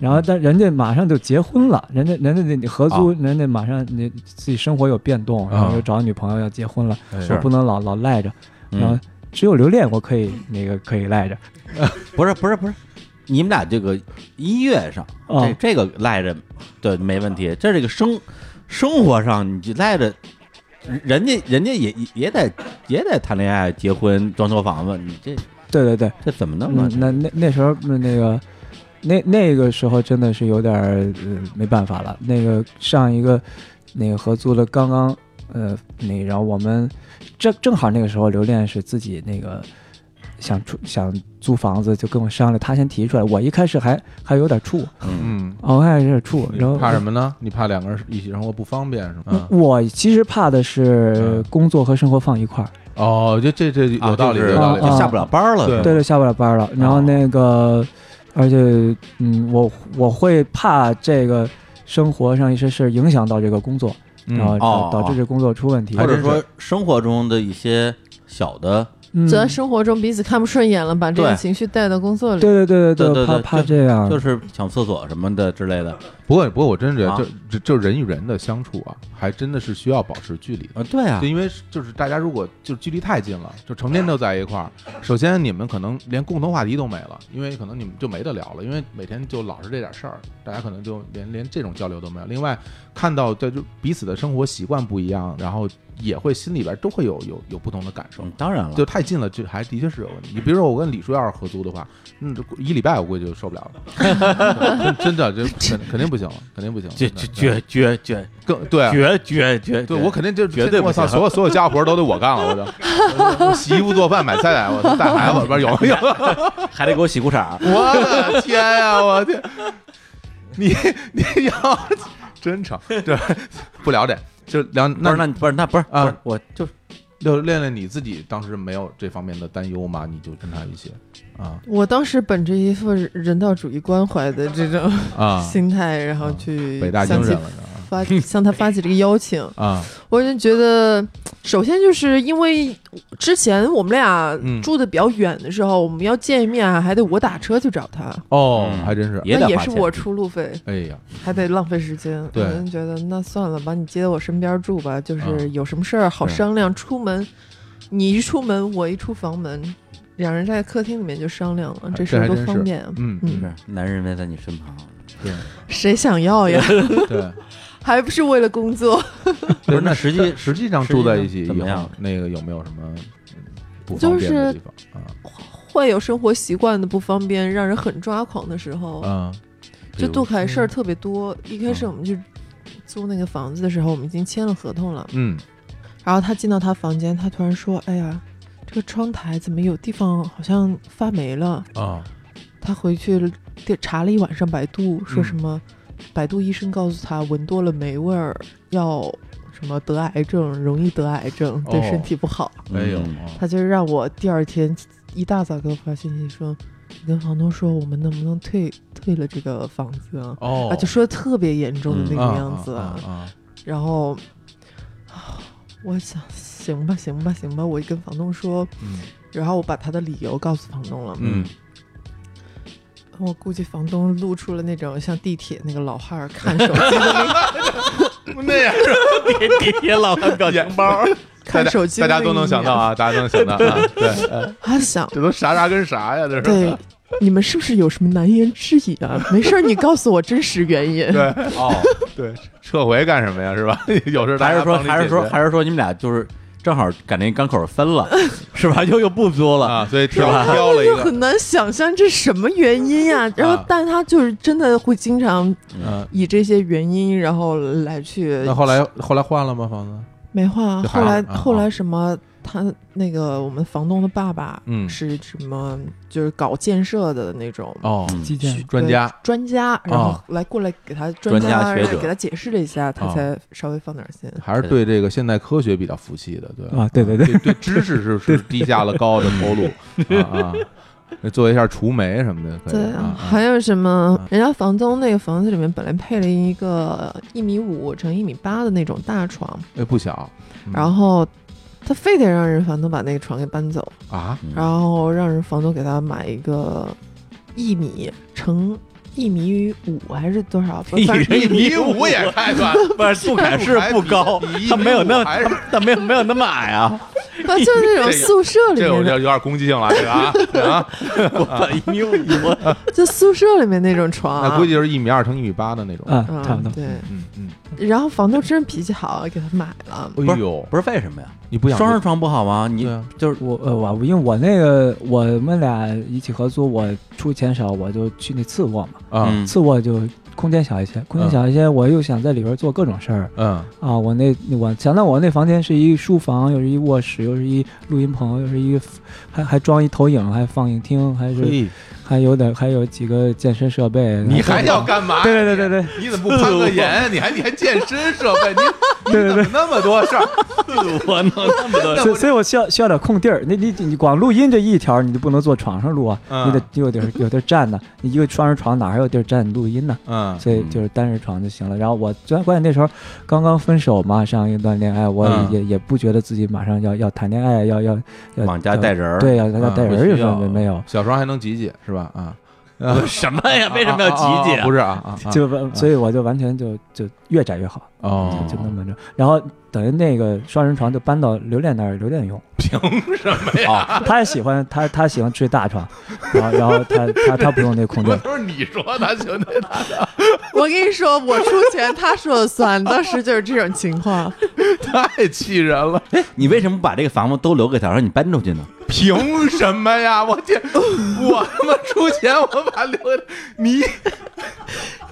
然后，但人家马上就结婚了，人家人家那你合租，哦人家马上你自己生活有变动，然后啊又找女朋友要结婚了，哎是我不能老老赖着。嗯然后只有留恋我可以那个可以赖着。不是不是不是，你们俩这个音乐上，哦这这个赖着对没问题，这这个生生活上你就赖着，人家人家也也也得也得谈恋爱、结婚、装修房子，你这对对对，这怎么弄啊嗯？，那那那时候那那个那那个时候真的是有点儿呃没办法了。那个上一个那个合租的刚刚呃那然后我们正正好那个时候刘恋是自己那个想出想租房子，就跟我商量，他先提出来。我一开始还还有点怵，嗯，我还有点怵，然后怕什么呢？你怕两个人一起生活不方便是吗？嗯我其实怕的是嗯工作和生活放一块儿，哦，这这这啊有道理，有道理啊就下不了班了，对对对，下不了班了。然后那个，而且嗯，我我会怕这个生活上一些事儿影响到这个工作，嗯然后哦导导致这工作出问题，或者说生活中的一些小的，嗯，在生活中彼此看不顺眼了，把这个情绪带到工作里。对对对对对怕怕这样，就是抢厕所什么的之类的不过不过我真觉得啊就就就人与人的相处啊，还真的是需要保持距离的。啊，对啊就，因为就是大家如果就距离太近了，就成天都在一块儿，首先你们可能连共同话题都没了，因为可能你们就没得聊了，因为每天就老是这点事儿，大家可能就连连这种交流都没有。另外，看到这就彼此的生活习惯不一样，然后也会心里边都会有有有不同的感受嗯。当然了，就太近了，就还的确是有问题。你比如说，我跟李叔要是合租的话，嗯，这一礼拜我估计就受不了了，真真的，这肯肯定不行了，肯定不行了，绝绝绝绝更对啊绝绝绝，对我肯定就绝对我操，所有所有家务活都得我干了，我就我洗衣服、做饭、买菜来，我操带孩子，不是有没有？还得给我洗裤衩，我的天呀，我天！你你要真成对不聊这，就聊不是那那你不是那不是啊。不是我就就练练你自己，当时没有这方面的担忧吗？你就跟他一起啊。我当时本着一副人道主义关怀的这种啊，心态，然后去北大精神了发 向他发起这个邀请。啊我就觉得，首先就是因为之前我们俩嗯住的比较远的时候，我们要见面啊还得我打车去找他，哦，嗯还真是，那也是我出路费，哎呀，还得浪费时间。对我就觉得那算了，把你接到我身边住吧，就是嗯有什么事儿好商量。出门，你一出门，我一出房门，两人在客厅里面就商量了，这这事儿多方便啊。嗯嗯是男人围在你身旁，对谁想要呀？对。还不是为了工作？不是那那实际实际上住在一起以后上怎么样，那个有没有什么嗯不就方便的是地方啊？会有生活习惯的不方便，让人很抓狂的时候，嗯，就杜凯事儿嗯特别多。一开始我们去租那个房子的时候，我们已经签了合同了。嗯然后他进到他房间，他突然说：“哎呀，这个窗台怎么有地方好像发霉了啊？”他回去查了一晚上百度，说嗯什么？百度医生告诉他，闻多了霉味儿要什么得癌症，容易得癌症，对哦身体不好。没有嗯。他就让我第二天一大早给我发信息说，你跟房东说我们能不能退退了这个房子啊？哦。啊，就说的特别严重的那啊个样子啊。啊然后，啊我想行吧，行吧，行吧，我跟房东说，嗯。然后我把他的理由告诉房东了。嗯，我估计房东露出了那种像地铁那个老汉儿看手机的那个 那样地铁老汉表情包，看手机大家都能想到。啊，大家都能想到啊，对，呃他想，这都啥啥跟啥呀，这是对，你们是不是有什么难言之隐啊？没事儿，你告诉我真实原因。对哦，对，撤回干什么呀？是吧？有事还是说还是说还是说你们俩就是正好赶那港口分了，是吧？又又不租了，啊，所以挑吧挑了一个，就很难想象这什么原因呀、然后啊，但他就是真的会经常嗯，以这些原因，然后来去那后来后来换了吗？房子？没换。啊后来啊后来什么，他那个我们房东的爸爸，嗯。是什么就是搞建设的那种哦，嗯基建。专家。专家，然后来过来给他专专家学者。给他解释了一下，他哦。才稍微放点心。还是对。这个现代科学比较服气的，对啊对对对。对对，知识是 是低下了高的头颅啊啊，做一下除霉什么的，对啊，还有什么？啊？人家房东那个房子里面本来配了一个一米五乘一米八的那种大床，哎不小，嗯。然后他非得让人房东把那个床给搬走，啊，嗯。然后让人房东给他买一个一米乘一米五还是多少？一反正一米五也太 短，不是 杜凯是不高他没有那他没有没有那么矮啊，那 就是那种宿舍里这个有面的，点有点攻击性了，这个啊 这个啊，一米五，我就宿舍里面那种床啊。那估计就是一米二乘一米八的那种。啊，嗯差不多。对，嗯嗯，然后房东真脾气好，给他买了。哎呦，不是为什么呀？你不想双人床不好吗？你对啊就是我呃我因为我那个我们俩一起合租，我出钱少，我就去那次卧嘛，啊嗯次卧就空间小一些，空间小一些，我又想在里边做各种事儿。嗯。啊。我那我想到我那房间是一书房，又是一卧室，又是一录音棚，又是一还还装一投影，还放映厅，还是嘿，还有点还有几个健身设备。你还要干嘛？对对对对对你怎么不攀个岩？你 还你还健身设备？你 对对对那么多事儿？我弄那么多所以所以我需要需要点空地儿。你你你光录音这一条，你就不能坐床上录啊，嗯你得有地儿有地儿站呢。你一个双人床哪还有地儿站录音呢？嗯所以就是单人床就行了。然后我最关键那时候刚刚分手嘛，上一段恋爱，我嗯也、也不觉得自己马上要要谈恋爱，要要要往家带人儿对，要要带人儿有什么没有？小时候还能挤挤是吧？啊，什么呀？为什么要集结？不是啊啊，啊就完，所以我就完全就就越窄越好，哦，就那么着。然后等于那个双人床就搬到刘恋那儿，刘恋用。凭什么呀？哦，他也喜欢他他喜欢睡大床，然后然后他他他不用那空我调。都是你说的，兄弟，我跟你说，我出钱，他说了算，当时就是这种情况。太气人了！你为什么不把这个房子都留给他，让你搬出去呢？凭什么呀？我天，我他妈出钱，我把留你，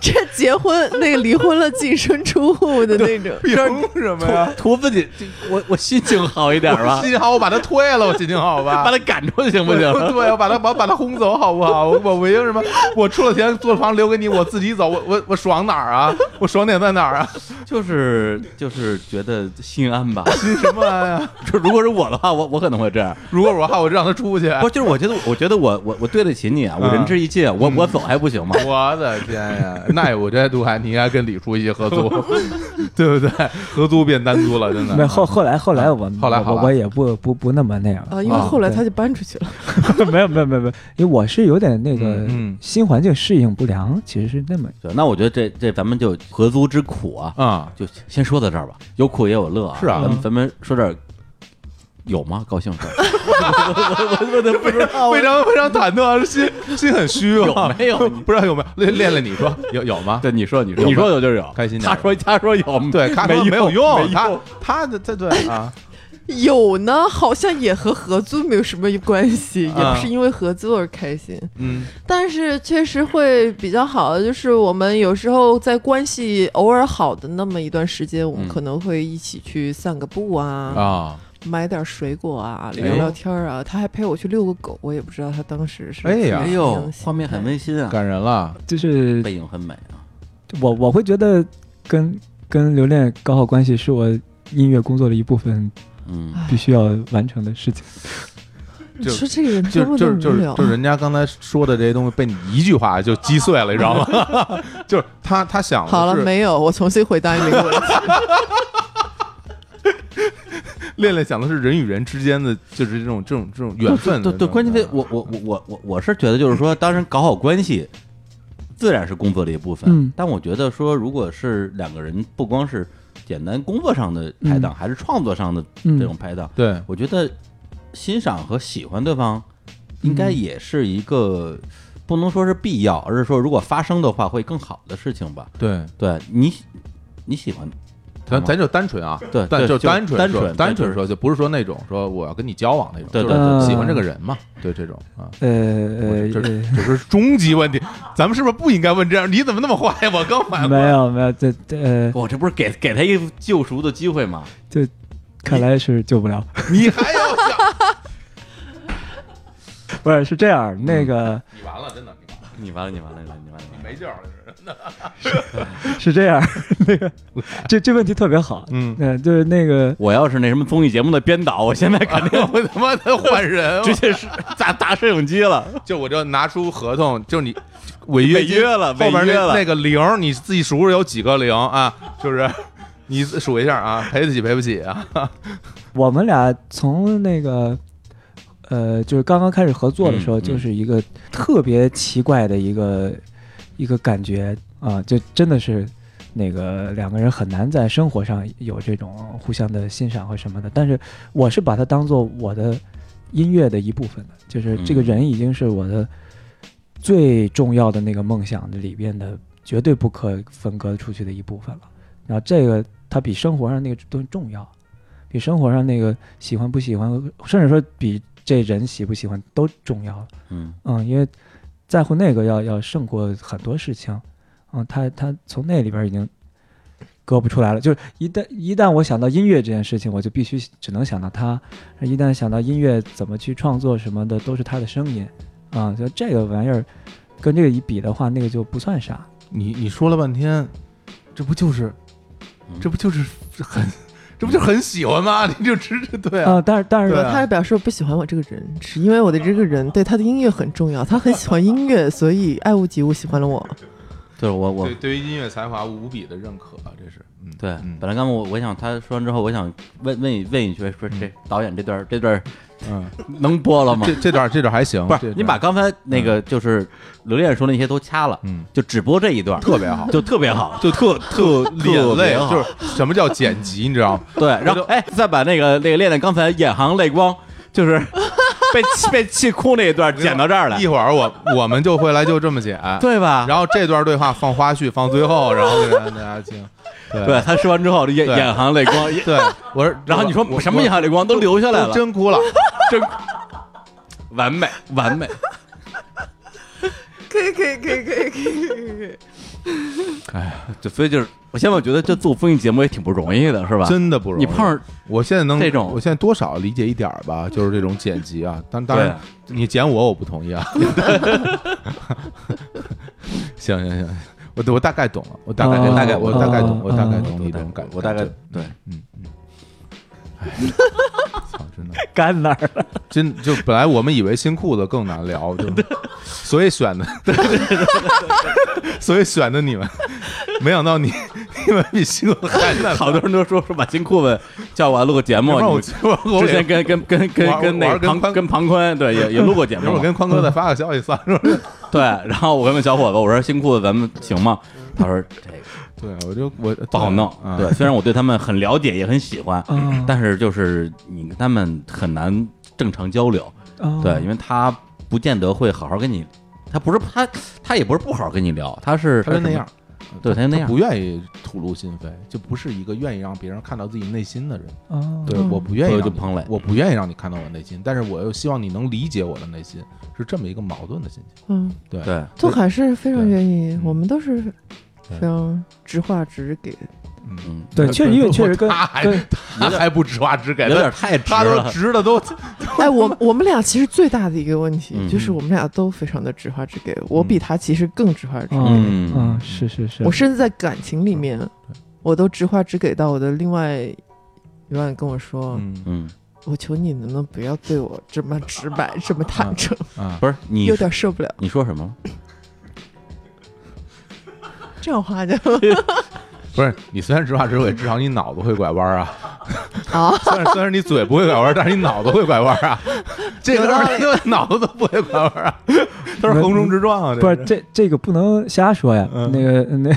这结婚那个离婚了净身出户的那种，凭什么呀？图自己，我我心情好一点吧，心情好，我把他退了，我心情好吧？把他赶出去行不行？对，我把他我把他 轰走好不好？我我为什么我出了钱租房留给你，我自己走，我我我爽哪儿啊？我爽点在哪儿啊？就是就是觉得心安吧。心什么安呀？就如果是我的话，我我可能会这样。如果我的话我就让他出去，不，就是我觉得，我觉得我我我对得起你啊，我仁至义尽，我我走还不行吗？我的天呀！那我这度还你应该跟李叔一起合租，对不对？合租变单租了，真的。没后后来后来我我后来我我也不不不那么那样。啊，因为后来他就搬出去了。没有没有没有没有，因为我是有点那个新环境适应不良，其实是那么对，那我觉得这这咱们就合租之苦啊，啊，就先说到这儿吧，有苦也有乐啊。是啊。咱们咱们说点儿有吗？高兴事儿？我我我都不知道非常非常忐忑，心心很虚啊。有没有不知道有没有？练练练，你说有有吗？对，你说你说你说有就有，开心点他说他说有，对，他没说没有用，他他的这对啊，有呢，好像也和合租没有什么关系，也啊不是因为合租而开心，嗯但是确实会比较好的，就是我们有时候在关系偶尔好的那么一段时间，我们嗯可能会一起去散个步啊，啊，买点水果啊，哎聊聊天啊。他还陪我去遛个狗，我也不知道他当时是哎呀呦画面很温馨啊，感人了。就是背影很美啊。我我会觉得跟跟留恋搞好关系是我音乐工作的一部分嗯，必须要完成的事情。就 说这个人就就是就就是人家刚才说的这些东西被你一句话就击碎了，你知道吗？就是他他想好了没有？我重新回答你这个问题。练练想的是人与人之间的就是这种这种这种缘分的对对，关键是我我我我我我是觉得就是说，当然搞好关系，自然是工作的一部分。嗯但我觉得说，如果是两个人，不光是简单工作上的拍档，还是创作上的嗯这种拍档，对我觉得欣赏和喜欢对方，应该也是一个。不能说是必要，而是说如果发生的话会更好的事情吧。对，对你，你喜欢咱咱就单纯啊，但对但就单纯单纯单纯说，就不是说那种说我要跟你交往那种，对就是对对喜欢这个人嘛，对这种啊。呃我这这呃呃，这是终极问题，咱们是不是不应该问这样？你怎么那么坏？我刚反没，有没有，这这呃，我这不是给给他一个救赎的机会吗？这看来是救不了。你还要想，不是是这样，那个你完了，真的，你完了，你完了，你完了，你完了，你没救了，真的。是这样，那个这这问题特别好，嗯嗯，就是那个我要是那什么综艺节目的编导，我现在肯定会他妈的 换人，直接是打打摄影机了。就我就拿出合同，就你违约约了后边违约了那那个零，你自己数数有几个零啊？就是你数一下啊，赔得起赔不起啊？我们俩从那个呃，就是刚刚开始合作的时候，就是一个特别奇怪的一个一个感觉啊，就真的是那个两个人很难在生活上有这种互相的欣赏和什么的。但是我是把它当做我的音乐的一部分的，就是这个嗯人已经是我的最重要的那个梦想的里边的绝对不可分割出去的一部分了。然后这个它比生活上那个东西重要，比生活上那个喜欢不喜欢，甚至说比这人喜不喜欢都重要了。嗯嗯，因为在乎那个要要胜过很多事情。嗯，他他从那里边已经割不出来了。就是一旦一旦我想到音乐这件事情，我就必须只能想到他；一旦想到音乐怎么去创作什么的，都是他的声音。啊、就这个玩意儿跟这个一比的话，那个就不算啥。你你说了半天，这不就是嗯这不就是很这不就很喜欢吗？你就吃这对啊，啊、但是但是对啊他还表示不喜欢我这个人，是因为我的这个人对他的音乐很重要，他很喜欢音乐，所以爱屋及乌喜欢了我。对我我对对于音乐才华无比的认可，这是嗯对嗯，本来刚刚我我想他说完之后，我想问问一问一句，说这导演这段这段嗯，能播了吗？这？这段这段还行，不是，你把刚才那个就是刘恋说那些都掐了，嗯。就只播这一段，特别好，就特别好。就特特特眼泪。别，好。就是什么叫剪辑，你知道吗？对，然后哎，再把那个那个练练刚才眼含泪光，就是被气被气哭那一段剪到这儿来一，会儿我我们就会来就这么剪，对吧？然后这段对话放花絮放最后，然后给大家听。对对他说完之后，眼眼含泪光，对，我说，然后你说我什么眼含泪光都流下来了，真哭了。真完美完美。可以可以可以可以可以可以可以。哎呀，就所以就是，我现在我觉得这做综艺节目也挺不容易的，是吧？真的不容易。你碰上我现在能这种我现在多少理解一点儿吧，就是这种剪辑啊。当当然，你剪我我不同意啊。行行行，我我大概懂了，我大概哦大概我大概懂，哦我大概哦懂你这种感觉。我大概对，嗯嗯。哎，操，真的。干哪儿了？真就本来我们以为新裤子更难聊，就 所以选的，所以选的你们，没想到你你们比新裤子还难。好多人都说说把新裤子叫过来录个节目，之前跟跟跟跟我跟那庞跟庞宽对也也录过节目嘛，一会儿跟宽哥再发个消息算了。对，然后我跟问小伙子我说新裤子咱们行吗？他说这个对，我就我不好弄，啊。对，虽然我对他们很了解也很喜欢，嗯。但是就是你跟他们很难正常交流，哦对，因为他不见得会好好跟你，他不是他他也不是不好好跟你聊，他是他就那样，，对，他就那样不，愿意吐露心扉，就不是一个愿意让别人看到自己内心的人。哦。对，嗯我不愿意就彭磊。我不愿意让你看到我内心，但是我又希望你能理解我的内心，是这么一个矛盾的心情。嗯，对对，杜海是非常愿意，嗯。我们都是对非常直话直给。嗯，嗯，对，确实因为确实跟他还跟他还不直话直给，有点太直了他都了，直的都 哎，我我们俩其实最大的一个问题嗯。就是我们俩都非常的直话直给，我比他其实更直话直给。嗯嗯。是是是，我甚至在感情里面，我都直话直给到我的另外一半跟我说，嗯。嗯，我求你能不能不要对我这么直白，这么坦诚，啊，不是你有点受不了。你说什么？这样话就 不是你虽然直话直给，至少你脑子会拐弯啊。啊，虽然虽然你嘴不会拐弯，但是你脑子会拐弯啊。这个人因为脑子都不会拐弯啊，都是横冲直撞啊。不是这这这个不能瞎说呀。嗯那个那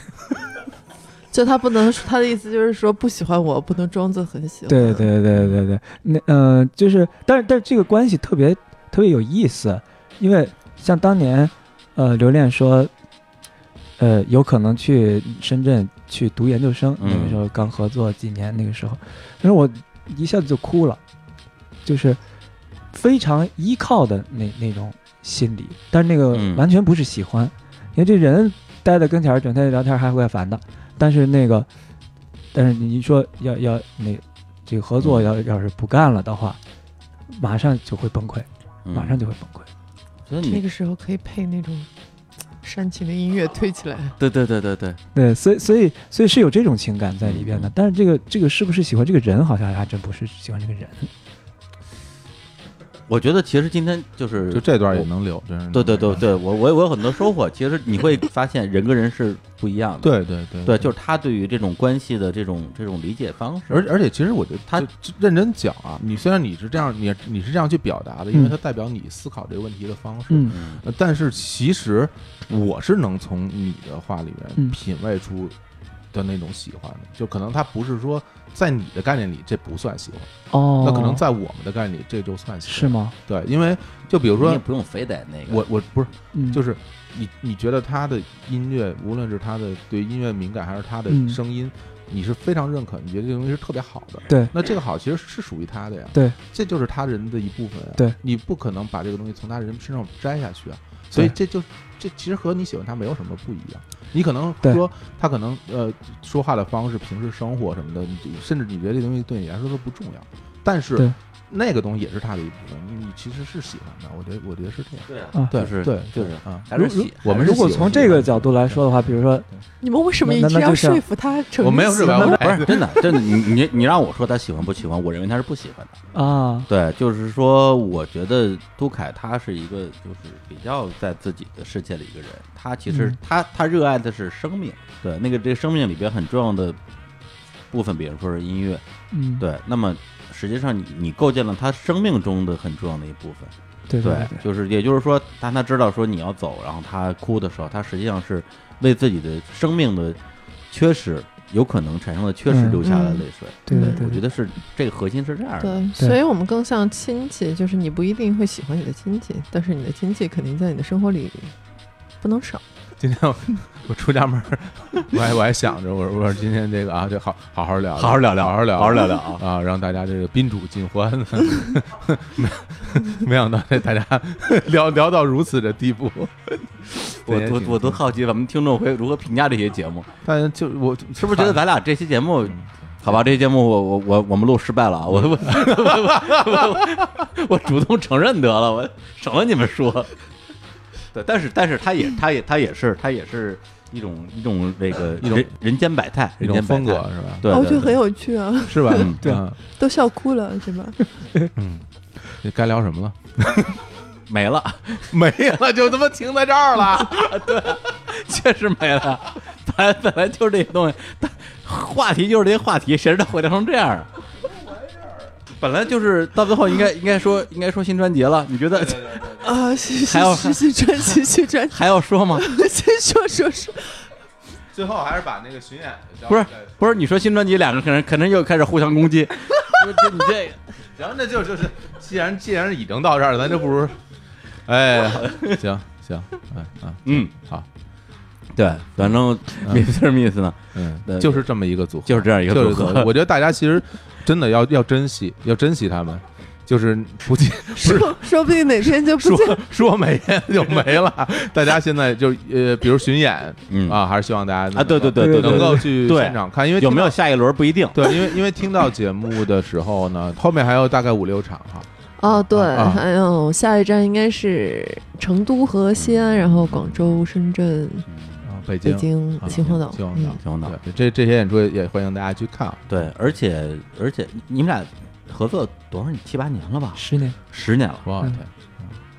就他不能，他的意思就是说不喜欢我，不能装作很喜欢。对对对对对，那嗯、呃就是，但是但是这个关系特别特别有意思，因为像当年，呃，刘恋说，呃，有可能去深圳去读研究生，嗯。那个时候刚合作几年，那个时候，但是我一下子就哭了，就是非常依靠的那那种心理，但是那个嗯。完全不是喜欢，因为这人待在跟前儿，整天聊天还会烦的，但是那个，但是你说要要那这个合作要要是不干了的话，马上就会崩溃，嗯。马上就会崩溃。所以你那个时候可以配那种煽情的音乐推起来。对对对对对，对，所以所以所以是有这种情感在里边的，但是这个这个是不是喜欢这个人，好像还真不是喜欢这个人。我觉得其实今天就是就这段也能留，真是。对对对对，我我我有很多收获。其实你会发现人跟人是不一样的。对对对对，就是他对于这种关系的这种这种理解方式，而而且其实我觉得他认真讲啊，你虽然你是这样，你你是这样去表达的，因为嗯它代表你思考这个问题的方式。嗯但是其实我是能从你的话里面嗯品味出的那种喜欢的，就可能他不是说在你的概念里这不算喜欢，哦，那可能在我们的概念里这就算喜欢。是吗？对，因为就比如说你也不用非得那个，我我不是嗯，就是是你你觉得他的音乐，无论是他的对音乐敏感，还是他的嗯。声音，你是非常认可，你觉得这东西是特别好的。对。那这个好其实是属于他的呀，对，这就是他人的一部分呀。对，你不可能把这个东西从他人身上摘下去啊，所以这就这其实和你喜欢他没有什么不一样。你可能说他可能呃说话的方式、平时生活什么的，你甚至你觉得这东西对你来说都不重要，但是对那个东西也是他的一部分，你你其实是喜欢的。我觉得我觉得是这样。对啊啊对就是对就是啊，还是喜，我们如果从这个角度来说的话，比如说，你们为什么一定要说服他成？我没有是吧？我不是真的，真的，你你你让我说他喜欢不喜欢，我认为他是不喜欢的。啊，对，就是说，我觉得杜凯他是一个就是比较在自己的世界里一个人，他其实嗯他他热爱的是生命，对，那个这个生命里边很重要的部分，比如说是音乐，嗯，对，那么实际上你你构建了他生命中的很重要的一部分，对对对，就是也就是说，当他知道说你要走，然后他哭的时候，他实际上是为自己的生命的缺失，有可能产生的缺失嗯流下了泪水。对对对我觉得是这个核心是这样的。对，所以我们更像亲戚，就是你不一定会喜欢你的亲戚，但是你的亲戚肯定在你的生活里不能少。今天我我出家门，我还我还想着，我说我说今天这个啊，就好好好聊，好好聊聊好好聊，好好聊聊啊啊，让大家这个宾主尽欢。没 没想到这大家 聊聊到如此的地步，我对我我都好奇咱们听众会如何评价这些节目，但就我是不是觉得咱俩这期节目？好吧，这期节目我我我我们录失败了啊！我我我我主动承认得了，我省了你们说。对，但是但是他也 他也他也是他也是一种一种那个一种人人间百态，一种风格是吧？对，哦我对对觉得很有趣啊，是吧？嗯对嗯都笑哭了，是吧？嗯，这该聊什么了？没了，没了，就他妈停在这儿了。对确实没了。本来本来就是这些东西，但话题就是这些话题，谁知道会聊成这样啊？本来就是到最后应该应该说应该说新专辑了，你觉得？啊，是还要是是是专辑 新专辑，还要说吗？先说说说，最后还是把那个巡演的不是不是，你说新专辑两个人可能又开始互相攻击，不是这你这行，那就就是，既然既然已经到这儿了，咱就不如，哎，行行，嗯啊，嗯。好，对，反正 Mr. Miss 呢，嗯。对，就是这么一个组合，就是这样一个组合。我觉得大家其实真的要要珍惜，要珍惜他们，就是不见 说说不定哪天就不说见。说 没就没了。大家现在就呃，比如巡演嗯。啊，还是希望大家啊，对对对能够去现场看，因为有没有下一轮不一定？对，因为因为听到节目的时候呢，后面还有大概五六场哈，哦，对，啊还有下一站应该是成都和西安，然后广州、深圳、啊，北北京。秦皇岛。秦皇岛嗯，秦皇岛对，这这些演出也欢迎大家去看啊。对，而且而且你们俩合作多少年？七八年了吧？十年，十年了。嗯我天，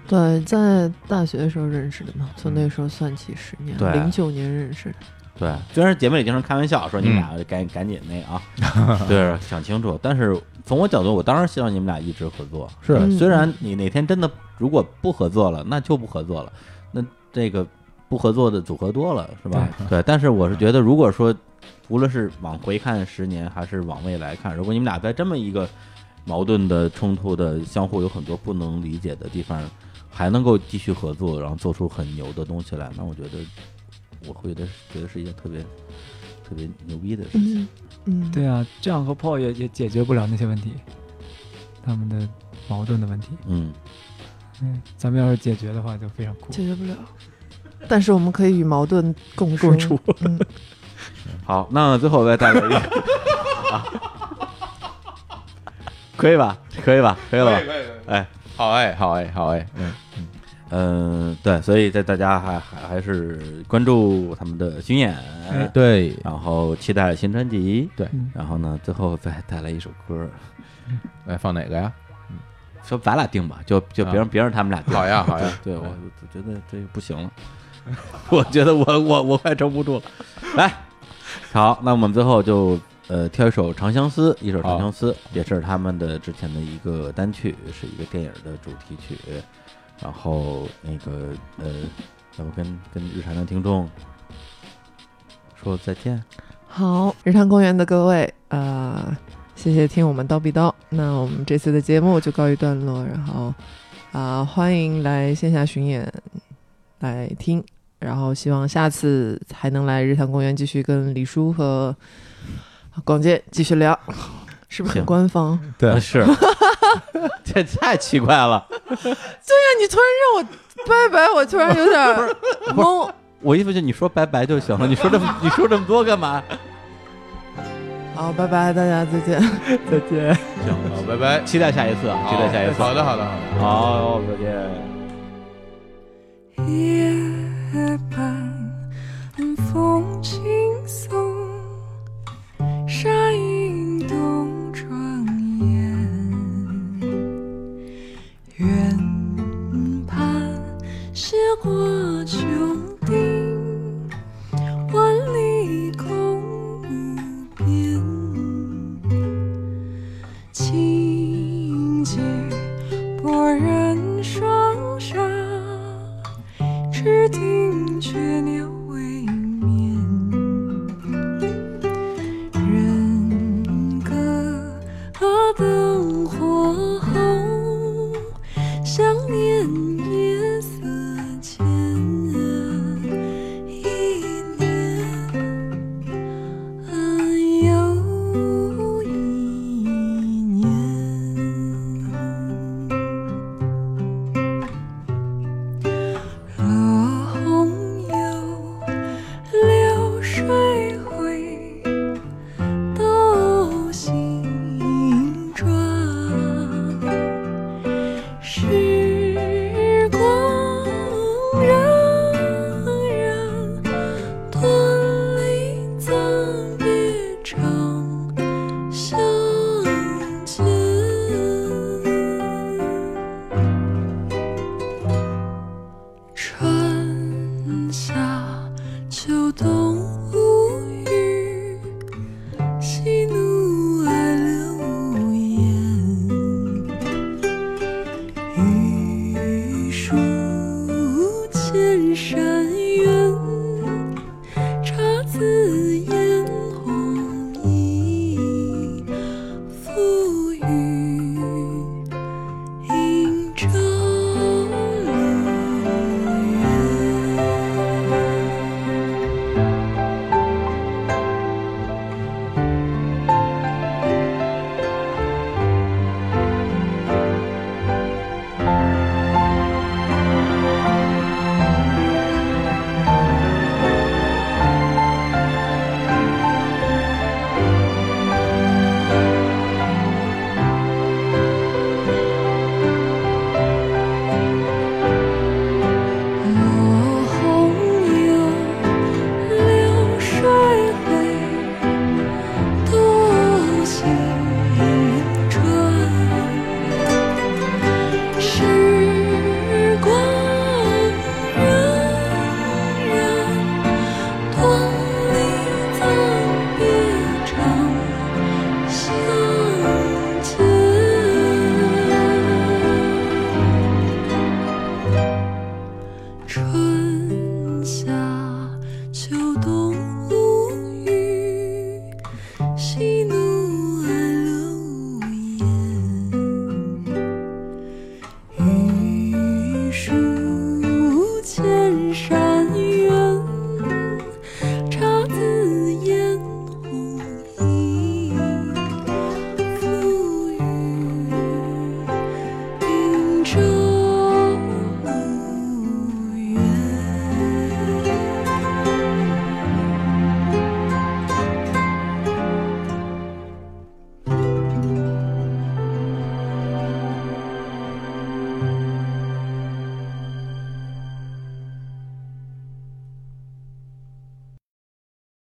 对，在大学的时候认识的嘛，从那时候算起十年，对零九年认识的。对，虽然节目里经常开玩笑说你们俩嗯赶赶紧那啊，对，想清楚。但是从我角度，我当然希望你们俩一直合作。是虽然你哪天真的如果不合作了，那就不合作了。那这个不合作的组合多了，是吧？对。但是我是觉得，如果说无论是往回看十年，还是往未来看，如果你们俩在这么一个矛盾的、冲突的、相互有很多不能理解的地方，还能够继续合作，然后做出很牛的东西来，那我觉得我会觉得觉得是一件特别特别牛逼的事情。嗯嗯，对啊，这样和 Paul 也也解决不了那些问题，他们的矛盾的问题。嗯，嗯，咱们要是解决的话，就非常酷。解决不了。但是我们可以与矛盾共共处。嗯，好，那最后再带来一个，啊，可以吧？可以吧？可以了吧？哎，好哎，好哎，好哎，嗯，嗯、对，所以在大家还还还是关注他们的巡演，哎对，然后期待新专辑，对。嗯。然后呢，最后再带来一首歌，来放哪个呀？说咱俩定吧，就就别让别让他们俩定。好呀，好呀，对我我觉得这个不行了，我觉得我我我快撑不住了。来，好，那我们最后就呃挑一首《长相思》，一首《长相思》也是他们的之前的一个单曲，是一个电影的主题曲。然后那个呃，咱们跟跟日常的听众说再见？好，日常公园的各位，呃，谢谢听我们叨逼叨。那我们这次的节目就告一段落，然后啊、欢迎来线下巡演来听，然后希望下次还能来日坛公园继续跟李叔和广介继续聊，是不是很官方？对是，这太奇怪了。对呀你突然让我拜拜，我突然有点懵。我意思就你说拜拜就行了，你说这么你说这么多干嘛？好，拜拜，大家再见。再见。行，好，拜拜，期待下一次，啊，期待下一次。好的，好的，好的。好，再见。夜半风轻送，山影动庄严。远畔斜过穹顶，万里空无边。情节勃然双杀。只听雀鸟